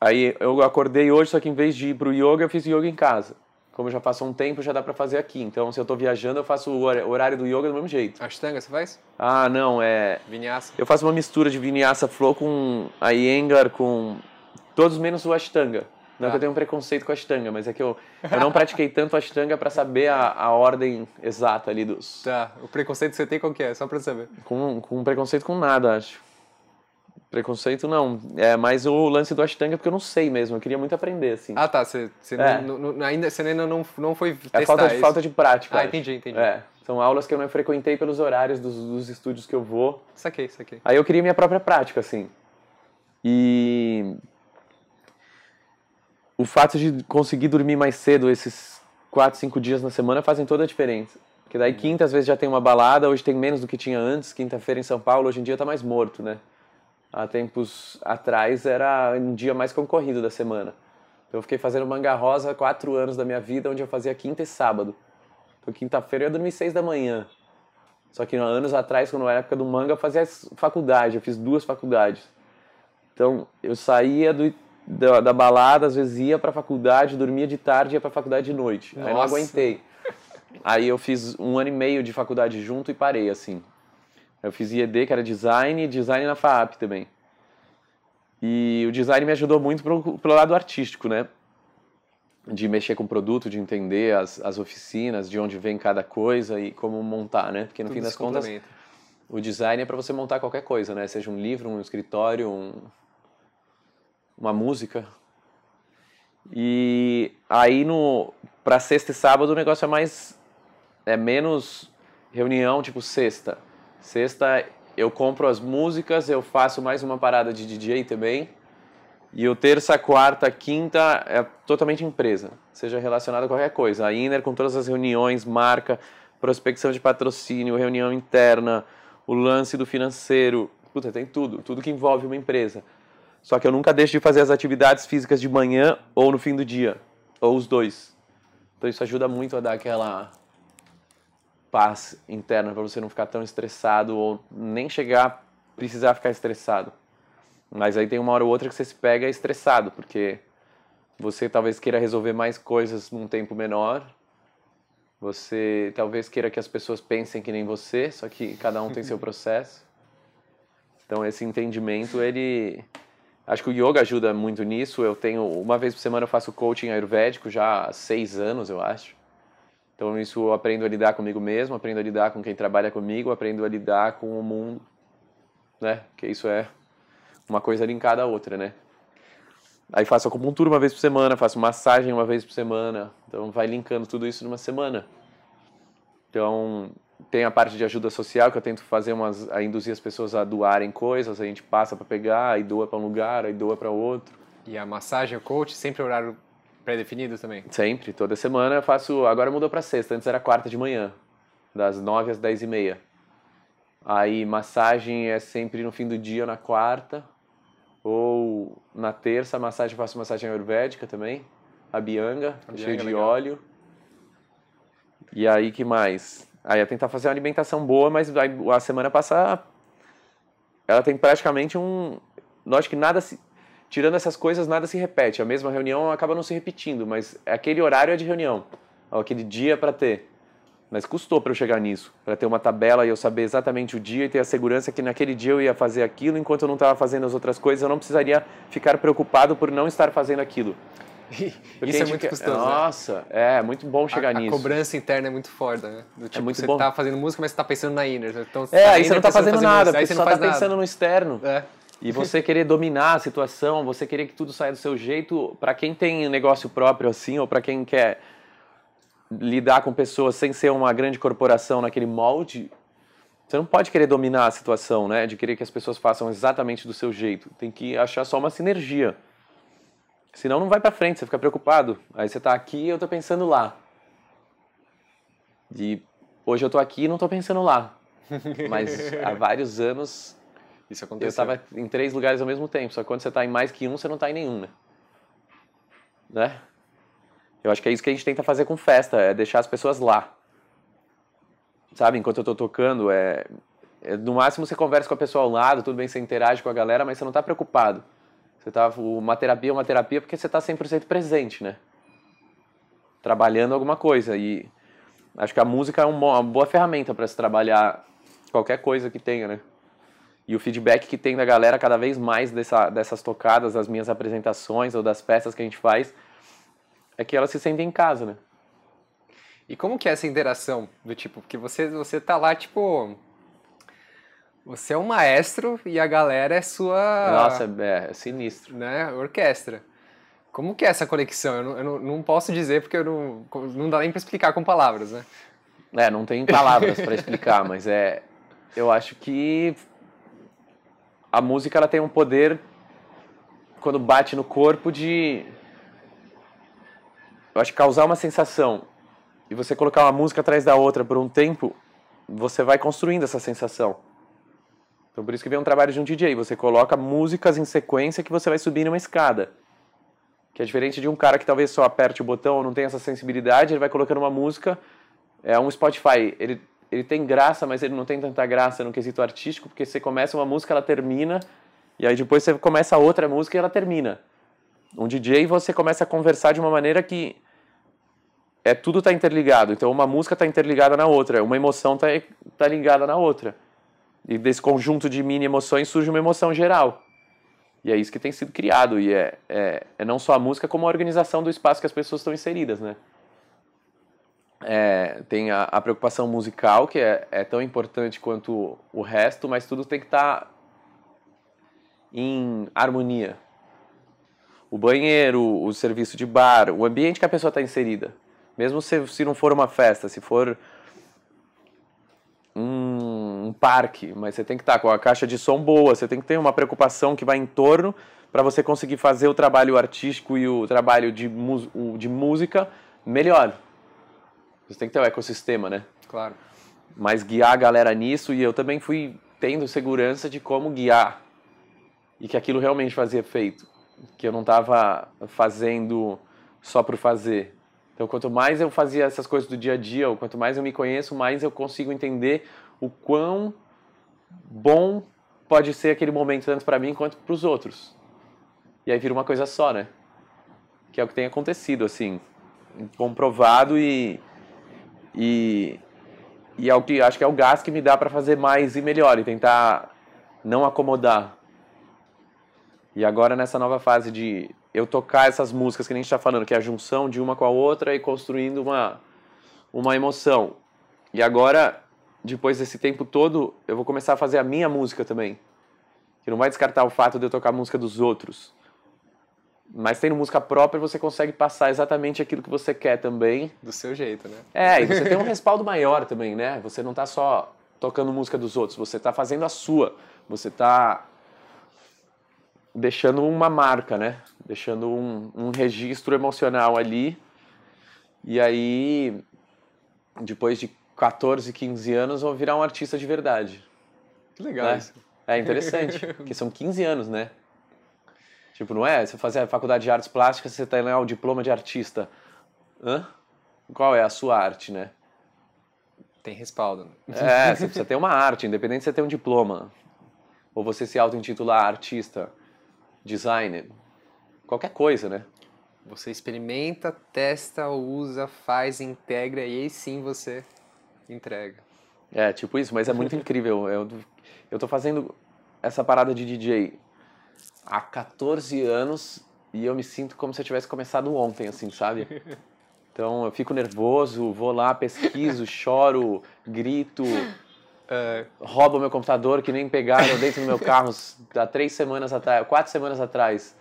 Aí eu acordei hoje, só que em vez de ir pro yoga, eu fiz yoga em casa. Como já passou um tempo, já dá pra fazer aqui. Então, se eu tô viajando, eu faço o hor- horário do yoga do mesmo jeito. Ashtanga você faz? Ah, não, é... Vinyasa? Eu faço uma mistura de vinyasa flow com a Iyengar, com todos menos o Ashtanga. Não é que Tá. eu tenho um preconceito com a Ashtanga, mas é que eu, eu não pratiquei tanto Ashtanga para saber a, a ordem exata ali dos... Tá. O preconceito que você tem qual que é? Só pra eu saber. Com, com preconceito com nada, acho. Preconceito não. É mais o lance do Ashtanga porque eu não sei mesmo. Eu queria muito aprender, assim. Ah, tá. Você, É. não, não- ainda, você ainda não, não foi testar é falta de, isso. falta de prática. Ah, acho. entendi, entendi. É. São aulas que eu não frequentei pelos horários dos, dos estúdios que eu vou. Saquei, saquei. Aí eu queria minha própria prática, assim. E o fato de conseguir dormir mais cedo esses quatro, cinco dias na semana fazem toda a diferença. Porque daí quinta às vezes já tem uma balada, hoje tem menos do que tinha antes. Quinta-feira em São Paulo, hoje em dia tá mais morto, né? Há tempos atrás era um dia mais concorrido da semana. Eu fiquei fazendo manga rosa quatro anos da minha vida, onde eu fazia quinta e sábado. Então quinta-feira eu ia dormir seis da manhã. Só que anos atrás, quando era época do manga, eu fazia faculdade, eu fiz duas faculdades. Então, eu saía do, da, da balada, às vezes ia pra faculdade, dormia de tarde e ia pra faculdade de noite. Aí não Nossa. aguentei. Aí eu fiz um ano e meio de faculdade junto e parei, assim. Eu fiz IED, que era design, e design na FAP também. E o design me ajudou muito pro, pelo lado artístico, né? De mexer com o produto, de entender as, as oficinas, de onde vem cada coisa e como montar, né? Porque no Tudo fim das contas, o design é para você montar qualquer coisa, né? Seja um livro, um escritório, um- uma música. E aí no para sexta e sábado o negócio é mais é menos reunião, tipo sexta. Sexta eu compro as músicas, eu faço mais uma parada de DJ também. E o terça, quarta, quinta é totalmente empresa, seja relacionado a qualquer coisa. A Iner com todas as reuniões, marca, prospecção de patrocínio, reunião interna, o lance do financeiro, puta, tem tudo, tudo que envolve uma empresa. Só que eu nunca deixo de fazer as atividades físicas de manhã ou no fim do dia, ou os dois. Então isso ajuda muito a dar aquela paz interna para você não ficar tão estressado ou nem chegar precisar ficar estressado. Mas aí tem uma hora ou outra que você se pega estressado, porque você talvez queira resolver mais coisas num tempo menor. Você talvez queira que as pessoas pensem que nem você, só que cada um tem seu processo. Então esse entendimento, ele acho que o yoga ajuda muito nisso. Eu tenho uma vez por semana eu faço coaching ayurvédico já há seis anos, eu acho. Então isso eu aprendo a lidar comigo mesmo, aprendo a lidar com quem trabalha comigo, aprendo a lidar com o mundo, né? Que isso é uma coisa linkada à outra, né? Aí faço acupuntura uma vez por semana, faço massagem uma vez por semana. Então vai linkando tudo isso numa semana. Então tem a parte de ajuda social que eu tento fazer umas, a induzir as pessoas a doarem coisas, a gente passa para pegar, aí doa para um lugar, aí doa para outro. E a massagem, o coach, sempre horário pré-definido também? Sempre, toda semana eu faço, agora mudou para sexta, antes era quarta de manhã, das nove às dez e meia. Aí massagem é sempre no fim do dia na quarta, ou na terça, massagem, faço massagem ayurvédica também. A bianga, a cheio de legal. óleo. E aí, que mais? Aí é tentar fazer uma alimentação boa, mas a semana passada ela tem praticamente um... Acho que nada se... Tirando essas coisas, nada se repete. A mesma reunião acaba não se repetindo, mas aquele horário é de reunião. Aquele dia para ter. Mas custou para eu chegar nisso, para ter uma tabela e eu saber exatamente o dia e ter a segurança que naquele dia eu ia fazer aquilo, enquanto eu não estava fazendo as outras coisas, eu não precisaria ficar preocupado por não estar fazendo aquilo. Isso é muito custoso. Né? Nossa, né? é muito bom chegar a, nisso. A cobrança interna é muito forte, né? Do tipo, é muito você bom. tá fazendo música, mas você tá pensando na inner. Então, é, aí você não tá fazendo nada, porque você só tá pensando no externo. É. E você querer dominar a situação, você querer que tudo saia do seu jeito, para quem tem negócio próprio assim, ou para quem quer lidar com pessoas sem ser uma grande corporação naquele molde, você não pode querer dominar a situação, né? De querer que as pessoas façam exatamente do seu jeito. Tem que achar só uma sinergia. Senão não vai para frente, você fica preocupado. Aí você está aqui e eu estou pensando lá. E hoje eu estou aqui e não estou pensando lá. Mas há vários anos Isso aconteceu. eu estava em três lugares ao mesmo tempo. Só que quando você está em mais que um, você não está em nenhum, né? né? Eu acho que é isso que a gente tenta fazer com festa, é deixar as pessoas lá. Sabe, enquanto eu tô tocando, é, é no máximo você conversa com a pessoa ao lado, tudo bem, você interage com a galera, mas você não tá preocupado. Você tá, uma terapia é uma terapia porque você tá 100% presente, né? Trabalhando alguma coisa e acho que a música é uma boa ferramenta para se trabalhar qualquer coisa que tenha, né? E o feedback que tem da galera cada vez mais dessa, dessas tocadas, das minhas apresentações ou das peças que a gente faz, é que elas se sentem em casa, né? E como que é essa interação do tipo, porque você você tá lá tipo você é um maestro e a galera é sua Nossa, é, é sinistro, né? Orquestra. Como que é essa conexão? Eu não, eu não, não posso dizer porque eu não, não dá nem para explicar com palavras, né? É, não tem palavras para explicar, mas é eu acho que a música ela tem um poder quando bate no corpo de eu acho que causar uma sensação e você colocar uma música atrás da outra por um tempo, você vai construindo essa sensação. Então por isso que vem um trabalho de um DJ, você coloca músicas em sequência que você vai subir numa escada. Que é diferente de um cara que talvez só aperte o botão não tem essa sensibilidade, ele vai colocando uma música, é um Spotify, ele ele tem graça, mas ele não tem tanta graça no quesito artístico, porque você começa uma música, ela termina, e aí depois você começa outra música e ela termina um DJ você começa a conversar de uma maneira que é tudo está interligado. Então uma música está interligada na outra, uma emoção está tá ligada na outra. E desse conjunto de mini emoções surge uma emoção geral. E é isso que tem sido criado. E é, é, é não só a música, como a organização do espaço que as pessoas estão inseridas, né? É, tem a, a, preocupação musical, que é, é, tão importante quanto o resto, mas tudo tem que estar tá em harmonia o banheiro, o serviço de bar, o ambiente que a pessoa está inserida. Mesmo se, se não for uma festa, se for um, um parque, mas você tem que estar tá com a caixa de som boa, você tem que ter uma preocupação que vai em torno para você conseguir fazer o trabalho artístico e o trabalho de, de música melhor. Você tem que ter o um ecossistema, né? Claro. Mas guiar a galera nisso e eu também fui tendo segurança de como guiar e que aquilo realmente fazia efeito que eu não estava fazendo só por fazer. Então, quanto mais eu fazia essas coisas do dia a dia, ou quanto mais eu me conheço, mais eu consigo entender o quão bom pode ser aquele momento tanto para mim quanto para os outros. E aí vira uma coisa só, né? Que é o que tem acontecido, assim, comprovado e e e é o que acho que é o gás que me dá para fazer mais e melhor e tentar não acomodar. E agora nessa nova fase de eu tocar essas músicas que a gente está falando, que é a junção de uma com a outra e construindo uma uma emoção. E agora, depois desse tempo todo, eu vou começar a fazer a minha música também. Que não vai descartar o fato de eu tocar a música dos outros. Mas tendo música própria, você consegue passar exatamente aquilo que você quer também. Do seu jeito, né? É, e você tem um respaldo maior também, né? Você não está só tocando música dos outros, você está fazendo a sua. Você está deixando uma marca, né? Deixando um, um registro emocional ali. E aí, depois de 14, 15 anos, vou virar um artista de verdade. Que legal né? isso. É interessante, porque são 15 anos, né? Tipo, não é? Você fazer a faculdade de artes plásticas, você tem lá o diploma de artista. Hã? Qual é a sua arte, né? Tem respaldo. É, você precisa ter uma arte, independente de você ter um diploma. Ou você se auto-intitular artista, designer, qualquer coisa, né? Você experimenta, testa, usa, faz, integra e aí sim você entrega. É, tipo isso, mas é muito incrível. Eu, eu tô fazendo essa parada de DJ há 14 anos e eu me sinto como se eu tivesse começado ontem, assim, sabe? Então eu fico nervoso, vou lá, pesquiso, choro, grito, É, roubo meu computador que nem pegaram dentro do meu carro há três semanas atrás, quatro semanas atrás.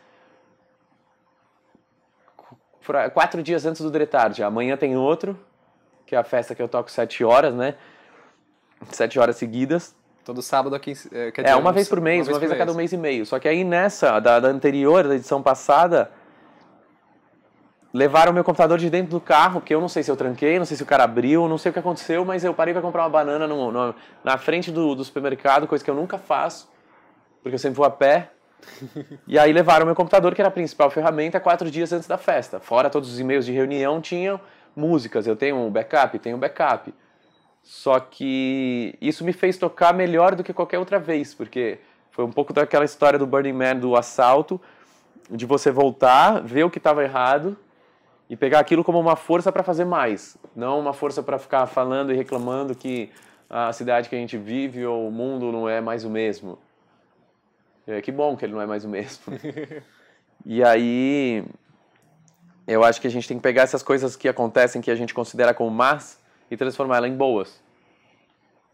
Qu- Quatro dias antes do Dretard. Amanhã tem outro, que é a festa que eu toco sete horas, né? Sete horas seguidas. Todo sábado aqui. É, quer É, dizer, uma um- vez por mês, uma vez, por a cada um mês e meio. Só que aí nessa, da, da anterior, da edição passada, levaram meu computador de dentro do carro, que eu não sei se eu tranquei, não sei se o cara abriu, não sei o que aconteceu, mas eu parei para comprar uma banana no, no- na frente do, do supermercado, coisa que eu nunca faço, porque eu sempre vou a pé. E aí levaram meu computador, que era a principal ferramenta, quatro dias antes da festa. Fora todos os e-mails de reunião, tinham músicas. Eu tenho um backup, tenho um backup. Só que isso me fez tocar melhor do que qualquer outra vez, porque foi um pouco daquela história do Burning Man do assalto, de você voltar, ver o que estava errado e pegar aquilo como uma força para fazer mais, não uma força para ficar falando e reclamando que a cidade que a gente vive ou o mundo não é mais o mesmo. É, que bom que ele não é mais o mesmo. e aí, eu acho que a gente tem que pegar essas coisas que acontecem que a gente considera como más e transformar ela em boas.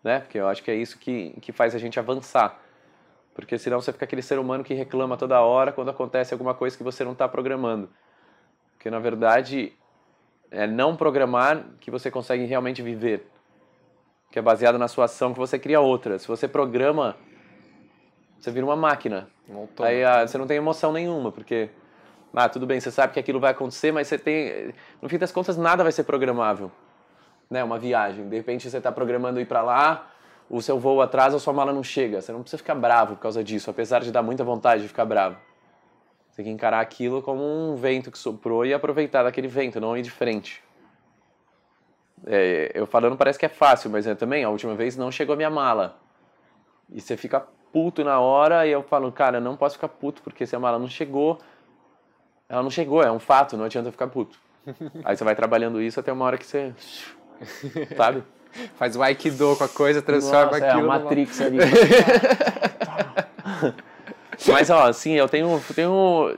Né? Porque eu acho que é isso que, que faz a gente avançar. Porque senão você fica aquele ser humano que reclama toda hora quando acontece alguma coisa que você não está programando. Porque na verdade é não programar que você consegue realmente viver. Que é baseado na sua ação que você cria outra. Se você programa, você vira uma máquina. Autômato. Aí ah, você não tem emoção nenhuma, porque ah, tudo bem, você sabe que aquilo vai acontecer, mas você tem, no fim das contas, nada vai ser programável. Né, uma viagem, de repente você está programando ir para lá, o seu voo atrasa, a sua mala não chega. Você não precisa ficar bravo por causa disso, apesar de dar muita vontade de ficar bravo. Você tem que encarar aquilo como um vento que soprou e aproveitar daquele vento, não ir de frente. É, eu falando parece que é fácil, mas é também, a última vez não chegou a minha mala. E você fica puto na hora e eu falo, cara, não posso ficar puto porque se a mala não chegou, ela não chegou, é um fato, não adianta ficar puto. Aí você vai trabalhando isso até uma hora que você. Sabe? Faz o Aikido com a coisa, transforma Nossa, aquilo. É, numa- Matrix ali. Mas, ó, assim, eu tenho, tenho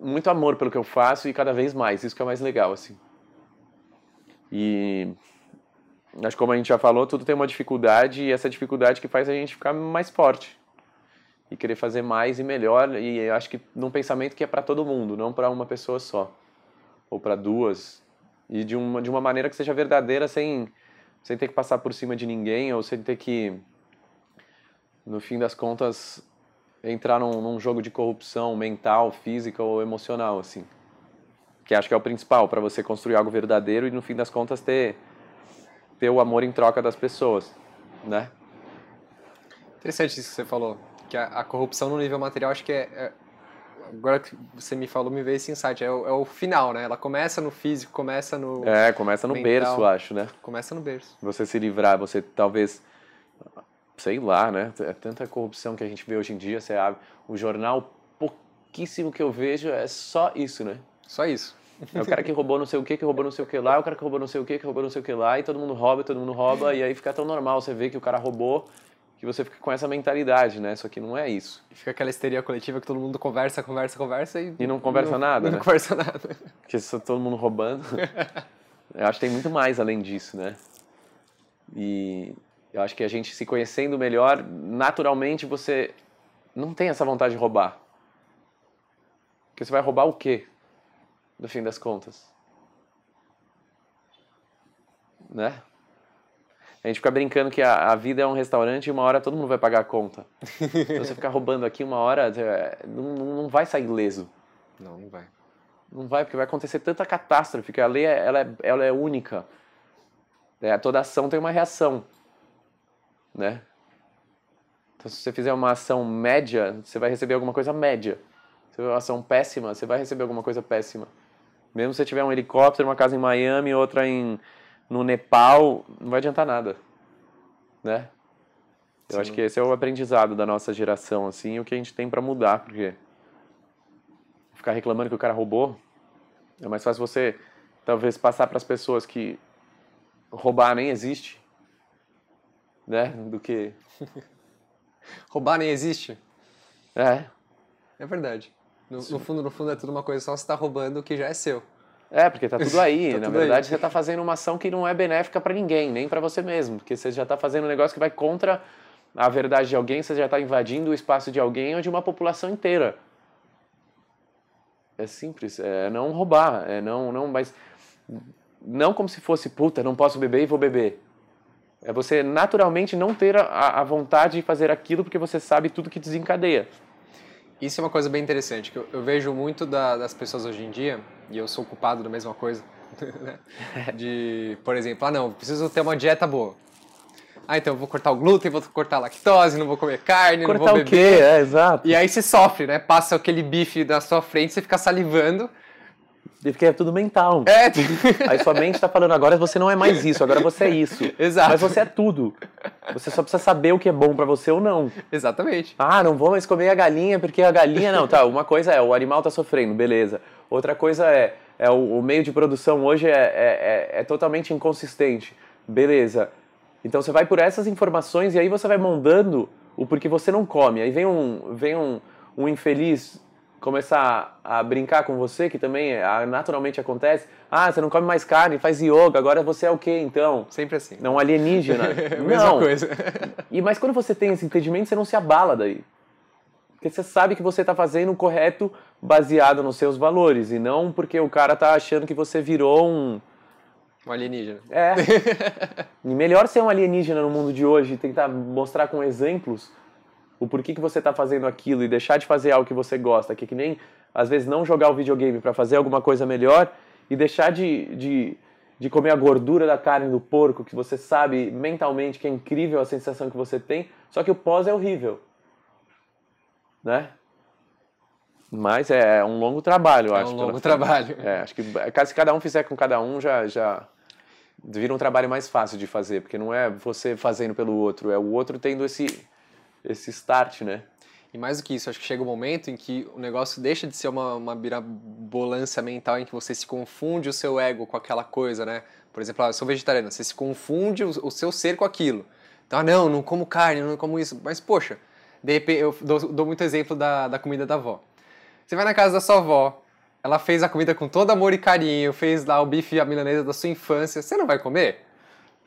muito amor pelo que eu faço e cada vez mais. Isso que é mais legal, assim. E acho que como a gente já falou, tudo tem uma dificuldade e essa dificuldade que faz a gente ficar mais forte e querer fazer mais e melhor. E eu acho que num pensamento que é para todo mundo, não para uma pessoa só ou para duas e de uma de uma maneira que seja verdadeira, sem sem ter que passar por cima de ninguém ou sem ter que no fim das contas entrar num, num jogo de corrupção mental, física ou emocional, assim. Que acho que é o principal para você construir algo verdadeiro e no fim das contas ter ter o amor em troca das pessoas, né? Interessante isso que você falou. Que a, a corrupção no nível material, acho que é, é- Agora que você me falou, me veio esse insight. É o, é o final, né? Ela começa no físico, começa no. É, começa no Mental. berço, acho, né? Começa no berço. Você se livrar, você talvez sei lá, né? É tanta corrupção que a gente vê hoje em dia. Você abre o jornal, pouquíssimo que eu vejo é só isso, né? Só isso. É o cara que roubou não sei o que, que roubou não sei o que lá, é o cara que roubou não sei o que, que roubou não sei o que lá, e todo mundo rouba, todo mundo rouba, e aí fica tão normal você ver que o cara roubou, que você fica com essa mentalidade, né? Só que não é isso. E fica aquela histeria coletiva que todo mundo conversa, conversa, conversa e. E não conversa não, nada, Não né? conversa nada. Porque está todo mundo roubando. eu acho que tem muito mais além disso, né? E eu acho que a gente se conhecendo melhor, naturalmente você não tem essa vontade de roubar. Porque você vai roubar o quê? No fim das contas. Né? A gente fica brincando que a, a vida é um restaurante e uma hora todo mundo vai pagar a conta. Se você ficar roubando aqui uma hora, é, não, não vai sair leso. Não, não vai. Não vai, porque vai acontecer tanta catástrofe, que a lei é- ela é, ela é única. É, toda ação tem uma reação. Né? Então, se você fizer uma ação média, você vai receber alguma coisa média. Se fizer uma ação péssima, você vai receber alguma coisa péssima. Mesmo se você tiver um helicóptero, uma casa em Miami, outra em, no Nepal, não vai adiantar nada. Né? Eu Sim. acho que esse é o aprendizado da nossa geração, assim, o que a gente tem para mudar, porque ficar reclamando que o cara roubou, é mais fácil você talvez passar para as pessoas que roubar nem existe, né? Do que Roubar nem existe? é, É verdade. No, no fundo, no fundo é tudo uma coisa só você tá roubando o que já é seu. É porque tá tudo aí. Tá Na tudo verdade, aí. você tá fazendo uma ação que não é benéfica para ninguém, nem para você mesmo, porque você já tá fazendo um negócio que vai contra a verdade de alguém, você já tá invadindo o espaço de alguém ou de uma população inteira. É simples, é não roubar, é não, não, mas não como se fosse puta, não posso beber e vou beber. É você naturalmente não ter a, a vontade de fazer aquilo porque você sabe tudo que desencadeia. Isso é uma coisa bem interessante, que eu, eu vejo muito da- das pessoas hoje em dia, e eu sou culpado da mesma coisa, né? de, por exemplo, ah não, preciso ter uma dieta boa. Ah, então eu vou cortar o glúten, vou cortar a lactose, não vou comer carne, não Cortar vou o beber. quê? É, exato. E aí você sofre, né? Passa aquele bife na sua frente, você fica salivando. Porque é tudo mental. É, Aí sua mente tá falando, agora você não é mais isso, agora você é isso. Exato. Mas você é tudo. Você só precisa saber o que é bom pra você ou não. exatamente. Ah, não vou mais comer a galinha porque a galinha não. Tá, uma coisa é o animal tá sofrendo, beleza. Outra coisa é, é o, o meio de produção hoje é, é, é, é totalmente inconsistente, beleza. Então você vai por essas informações e aí você vai moldando o porquê você não come. Aí vem um, vem um, um infeliz começar a brincar com você, que também é- naturalmente acontece. Ah, você não come mais carne, faz yoga, agora você é o quê então? Sempre assim. Não alienígena. Mesma não. coisa. E, mas quando você tem esse entendimento, você não se abala daí. Porque você sabe que você está fazendo o correto baseado nos seus valores. E não porque o cara tá achando que você virou um. Um alienígena. É. e melhor ser um alienígena no mundo de hoje e tentar mostrar com exemplos o porquê que você está fazendo aquilo e deixar de fazer algo que você gosta. Que, é que nem, às vezes, não jogar o videogame para fazer alguma coisa melhor e deixar de, de, de comer a gordura da carne do porco, que você sabe mentalmente que é incrível a sensação que você tem, só que o pós é horrível. Né? Mas é um longo trabalho, eu É acho. um pela longo trabalho. É, acho que se cada um fizer com cada um, já, já vira um trabalho mais fácil de fazer, porque não é você fazendo pelo outro, é o outro tendo esse, esse start, né? E mais do que isso, acho que chega um momento em que o negócio deixa de ser uma, uma mirabolância mental em que você se confunde o seu ego com aquela coisa, né? Por exemplo, ah, eu sou vegetariano, você se confunde o, o seu ser com aquilo. Então, ah, não, não como carne, não como isso. Mas, poxa, de repente, eu dou, dou muito exemplo da, da comida da avó. Você vai na casa da sua avó, ela fez a comida com todo amor e carinho, fez lá o bife a milanesa da sua infância, você não vai comer?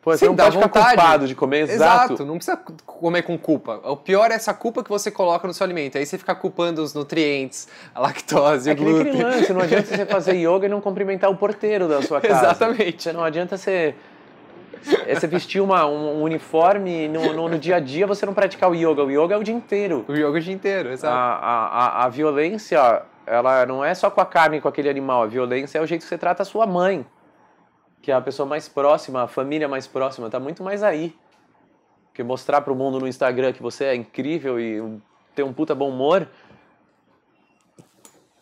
Pô, você não dá pode ficar vontade. culpado de comer, exato. não precisa comer com culpa. O pior é essa culpa que você coloca no seu alimento. Aí você fica culpando os nutrientes, a lactose, É o glúten. lance, não adianta você fazer yoga e não cumprimentar o porteiro da sua casa. Exatamente. Você não adianta você, é você vestir uma, um uniforme no, no, no dia a dia você não praticar o yoga. O yoga é o dia inteiro. O yoga o dia inteiro, A, exato. a, a, a violência, ela não é só com a carne e com aquele animal. A violência é o jeito que você trata a sua mãe, que a pessoa mais próxima, a família mais próxima, tá muito mais aí. Porque mostrar pro mundo no Instagram que você é incrível e tem um puta bom humor.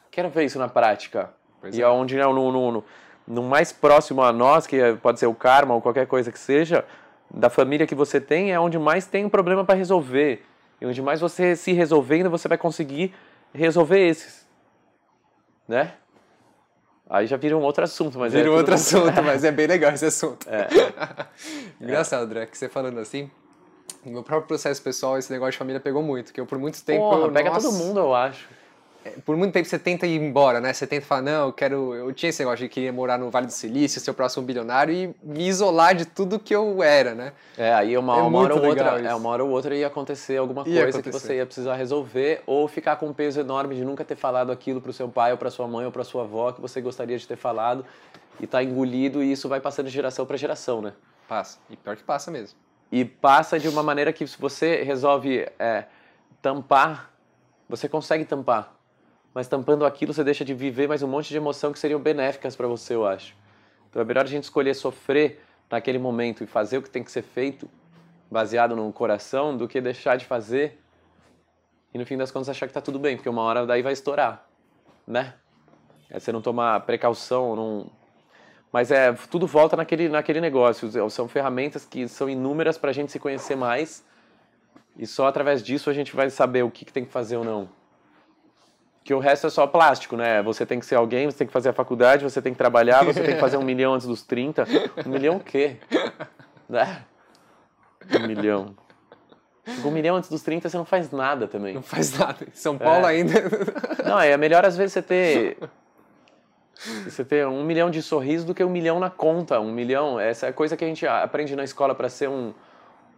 Quero ver isso na prática. Pois e é. aonde né, no, no, no, mais próximo a nós, que pode ser o karma ou qualquer coisa que seja, da família que você tem é onde mais tem um problema para resolver. E onde mais você se resolvendo, você vai conseguir resolver esses. Né? Aí já vira um outro assunto, mas vira é um outro assunto, mas é bem legal esse assunto. É. Engraçado, André, que você falando assim. No meu próprio processo pessoal, esse negócio de família pegou muito, que eu por muito tempo. Porra, eu, pega nossa, todo mundo, eu acho. É, por muito tempo você tenta ir embora, né? Você tenta falar, não, eu quero. Eu tinha esse negócio de querer morar no Vale do Silício, ser o próximo bilionário e me isolar de tudo que eu era, né? É, aí uma, é uma hora ou outra, é, uma hora ou outra ia acontecer alguma ia coisa acontecer. que você ia precisar resolver, ou ficar com um peso enorme de nunca ter falado aquilo pro seu pai, ou pra sua mãe, ou pra sua avó, que você gostaria de ter falado, e tá engolido, e isso vai passando de geração para geração, né? Passa. E pior que passa mesmo. E passa de uma maneira que se você resolve é, tampar, você consegue tampar mas tampando aquilo você deixa de viver mais um monte de emoção que seriam benéficas para você, eu acho. Então é melhor a gente escolher sofrer naquele momento e fazer o que tem que ser feito, baseado no coração, do que deixar de fazer e no fim das contas achar que tá tudo bem, porque uma hora daí vai estourar, né? É você não tomar precaução, não... Mas é, tudo volta naquele, naquele negócio. São ferramentas que são inúmeras para a gente se conhecer mais e só através disso a gente vai saber o que, que tem que fazer ou não que o resto é só plástico, né? Você tem que ser alguém, você tem que fazer a faculdade, você tem que trabalhar, você tem que fazer um milhão antes dos 30. Um milhão o quê? Né? Um milhão. Um milhão antes dos 30 você não faz nada também. Não faz nada. Em São Paulo é. ainda. Não, é melhor às vezes você ter. Você ter um milhão de sorrisos do que um milhão na conta. Um milhão, essa é a coisa que a gente aprende na escola para ser um,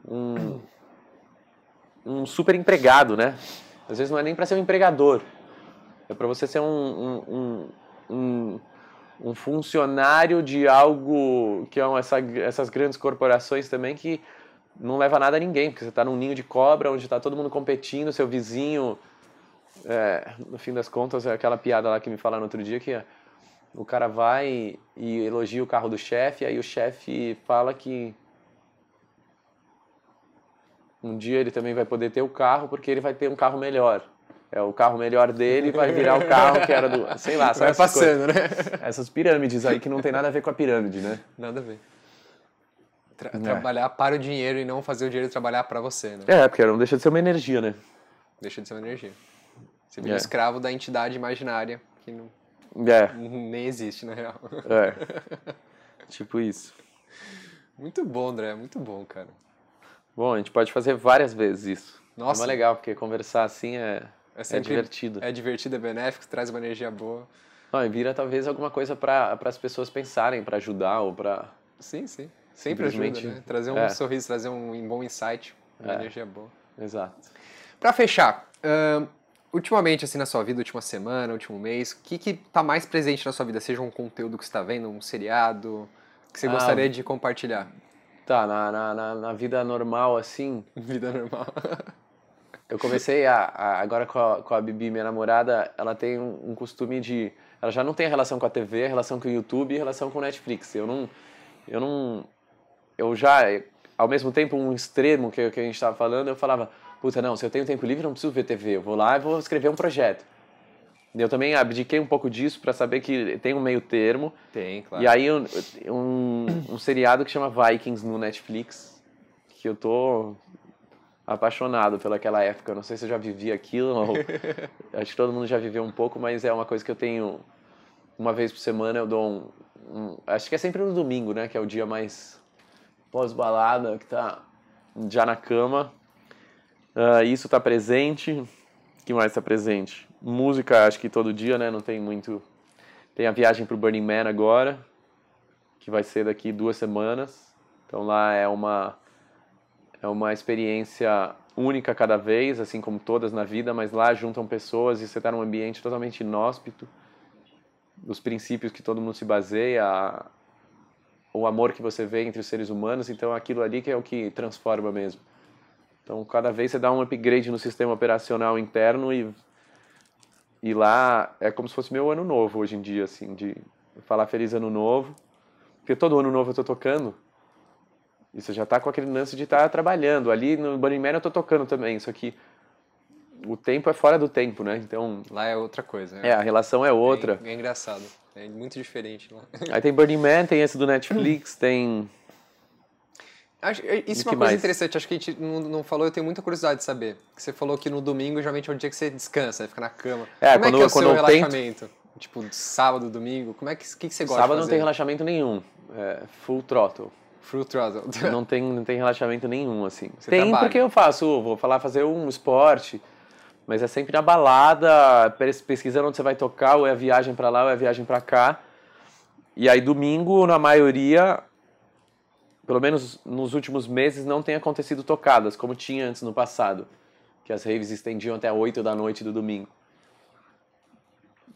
um. um super empregado, né? Às vezes não é nem para ser um empregador. É para você ser um, um, um, um, funcionário de algo que são essa, essas grandes corporações também que não leva nada a ninguém, porque você está num ninho de cobra onde está todo mundo competindo, seu vizinho. É, no fim das contas, é aquela piada lá que me falaram outro dia que o cara vai e elogia o carro do chefe, aí o chefe fala que um dia ele também vai poder ter o carro porque ele vai ter um carro melhor é o carro melhor dele vai virar o carro que era do. Sei lá, Vai passando, né? Essas pirâmides aí que não tem nada a ver com a pirâmide, né? Nada a ver. Tra é. Trabalhar para o dinheiro e não fazer o dinheiro trabalhar para você, né? É, porque não deixa de ser uma energia, né? Deixa de ser uma energia. Você vira é. escravo da entidade imaginária que não, é. nem existe, na real. É. tipo isso. Muito bom, André. Muito bom, cara. Bom, a gente pode fazer várias vezes isso. Nossa. É legal, porque conversar assim é é, sempre, é divertido. É divertido, é benéfico, traz uma energia boa. Não, e vira talvez alguma coisa para as pessoas pensarem, para ajudar ou para. Sim, sim. Sempre ajuda, né? Trazer um é. sorriso, trazer um bom insight, uma é. energia boa. Exato. Para fechar, uh, ultimamente, assim, na sua vida, última semana, último mês, o que que tá mais presente na sua vida? Seja um conteúdo que você está vendo, um seriado, que você ah, gostaria de compartilhar? Tá, na, na, na, vida normal, assim... Vida normal. Eu comecei a, a agora com a, com a Bibi, minha namorada, ela tem um, um, costume de, ela já não tem relação com a TV, relação com o YouTube, relação com o Netflix. Eu não, eu não, eu já, ao mesmo tempo um extremo que, que a gente estava falando, eu falava, puta não, se eu tenho tempo livre não preciso ver TV, eu vou lá e vou escrever um projeto. Eu também abdiquei um pouco disso para saber que tem um meio termo. Tem, claro. E aí um, um, um seriado que chama Vikings no Netflix, que eu tô apaixonado pelaquela época. Não sei se eu já vivi aquilo, ou... acho que todo mundo já viveu um pouco, mas é uma coisa que eu tenho uma vez por semana. Eu dou um, um acho que é sempre no domingo, né? Que é o dia mais pós-balada, que tá já na cama. Uh, isso tá presente. O que mais está presente? Música, acho que todo dia, né? Não tem muito. Tem a viagem para o Burning Man agora, que vai ser daqui duas semanas. Então lá é uma é uma experiência única cada vez, assim como todas na vida, mas lá juntam pessoas e você está num ambiente totalmente inóspito, dos princípios que todo mundo se baseia, o amor que você vê entre os seres humanos, então aquilo ali que é o que transforma mesmo. Então cada vez você dá um upgrade no sistema operacional interno e e lá é como se fosse meu ano novo hoje em dia, assim, de falar feliz ano novo, porque todo ano novo eu estou tocando e você já está com aquele lance de estar tá trabalhando. Ali no Burning Man eu estou tocando também, só que o tempo é fora do tempo, né? Então... Lá é outra coisa. Né? É, a relação é outra. É, é, engraçado. É muito diferente lá. Aí tem Burning Man, tem esse do Netflix, tem... Acho, isso é uma coisa mais? interessante, acho que a gente não, não, falou, eu tenho muita curiosidade de saber. Que você falou que no domingo geralmente é o dia que você descansa, fica na cama. É, como quando, é que é o seu relaxamento? Tento... Tipo, sábado, domingo, como é que, que, que você gosta Sábado não tem relaxamento nenhum, é full throttle. Full throttle. não tem, não tem relaxamento nenhum, assim. Você tem trabalha. porque eu faço, vou falar, fazer um esporte, mas é sempre na balada, pesquisando onde você vai tocar, ou é a viagem para lá, ou é a viagem para cá. E aí domingo, na maioria, pelo menos nos últimos meses, não tem acontecido tocadas, como tinha antes no passado, que as raves estendiam até 8 da noite do domingo.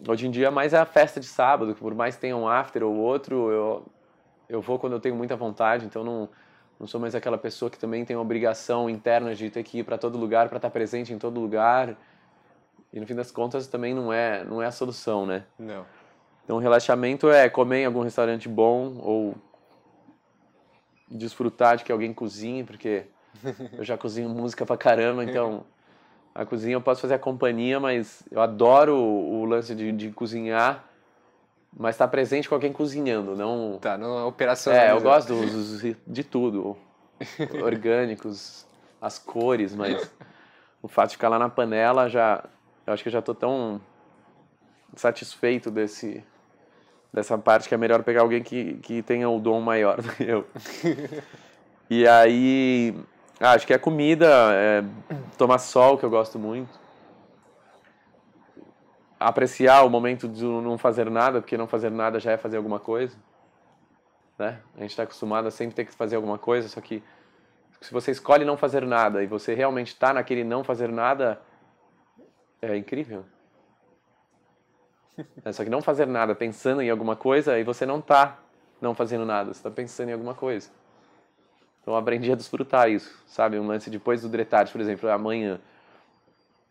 Hoje em dia, mais é a festa de sábado, que por mais tenha um after ou outro, eu, eu vou quando eu tenho muita vontade, então não, não sou mais aquela pessoa que também tem uma obrigação interna de ter que ir para todo lugar, para estar presente em todo lugar. E no fim das contas também não é, não é a solução, né? Não. Então, relaxamento é comer em algum restaurante bom ou desfrutar de que alguém cozinhe, porque eu já cozinho música pra caramba, então a cozinha eu posso fazer a companhia, mas eu adoro o, o lance de, de, cozinhar, mas estar tá presente com alguém cozinhando, não... Tá, não é operacional. É, eu gosto dos, de tudo, orgânicos, as cores, mas o fato de ficar lá na panela já... Eu acho que eu já tô tão satisfeito desse dessa parte que é melhor pegar alguém que, que tenha o dom maior do que eu. e aí, ah, acho que é comida, é tomar sol, que eu gosto muito. Apreciar o momento de não fazer nada, porque não fazer nada já é fazer alguma coisa. Né? A gente está acostumado a sempre ter que fazer alguma coisa, só que se você escolhe não fazer nada e você realmente está naquele não fazer nada, é incrível. É, só que não fazer nada pensando em alguma coisa, aí você não está não fazendo nada, você está pensando em alguma coisa. Então aprendi a desfrutar isso, sabe? Um lance depois do Dretard, por exemplo, amanhã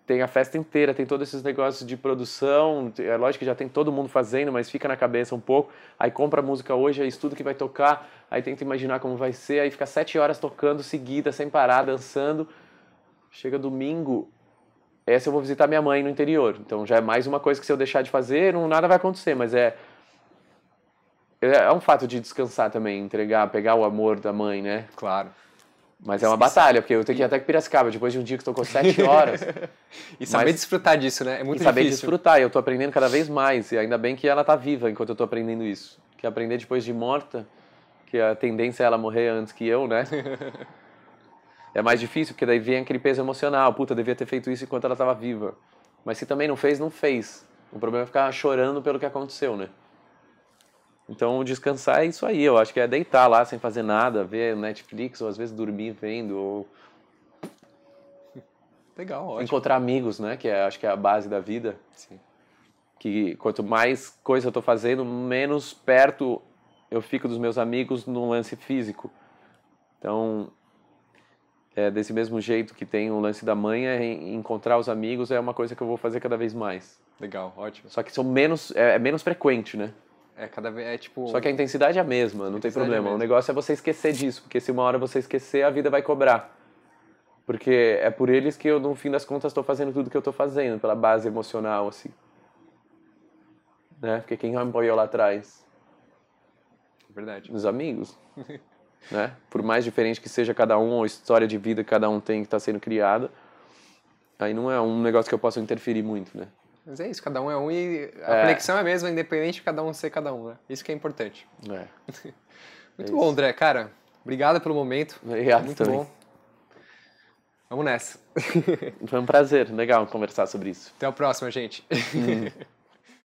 tem a festa inteira, tem todos esses negócios de produção, é lógico que já tem todo mundo fazendo, mas fica na cabeça um pouco, aí compra a música hoje, aí estuda o que vai tocar, aí tenta imaginar como vai ser, aí fica sete horas tocando seguida, sem parar, dançando. Chega domingo, essa eu vou visitar minha mãe no interior. Então já é mais uma coisa que se eu deixar de fazer, não, nada vai acontecer, mas é é um fato de descansar também, entregar, pegar o amor da mãe, né? Claro. Mas é uma batalha, porque eu tenho que ir até Piracicaba, depois de um dia que tocou sete horas. e saber mas... desfrutar disso, né? É muito e saber difícil. desfrutar, e eu tô aprendendo cada vez mais, e ainda bem que ela tá viva enquanto eu tô aprendendo isso. Que aprender depois de morta, que a tendência é ela morrer antes que eu, né? é mais difícil, porque daí vem aquele peso emocional. Puta, devia ter feito isso enquanto ela estava viva. Mas se também não fez, não fez. O problema é ficar chorando pelo que aconteceu, né? Então, descansar é isso aí. Eu acho que é deitar lá sem fazer nada, ver Netflix, ou às vezes dormir vendo, ou... Legal, ótimo. Encontrar amigos, né? Que é, acho que é a base da vida. Sim. Que quanto mais coisa eu tô fazendo, menos perto eu fico dos meus amigos no lance físico. Então, é, desse mesmo jeito que tem o lance da mãe, é encontrar os amigos é uma coisa que eu vou fazer cada vez mais. Legal, ótimo. Só que são menos, é, é menos frequente, né? É, cada vez, é tipo... Só que a intensidade é a mesma, não tem problema. É o negócio é você esquecer disso, porque se uma hora você esquecer, a vida vai cobrar. Porque é por eles que eu, no fim das contas, estou fazendo tudo que eu estou fazendo, pela base emocional, assim. Né? Porque quem me apoiou lá atrás? Verdade. Os amigos. né? Por mais diferente que seja cada um, ou a história de vida que cada um tem que está sendo criada, aí não é um negócio que eu possa interferir muito, né? Mas é isso, cada um é um e a é. conexão é a mesma, independente de cada um ser cada um, né? Isso que é importante. É. Muito é bom, André. Cara, obrigado pelo momento. Obrigado Muito também. bom. Vamos nessa. Foi um prazer, legal conversar sobre isso. Até a próxima, gente. Hum.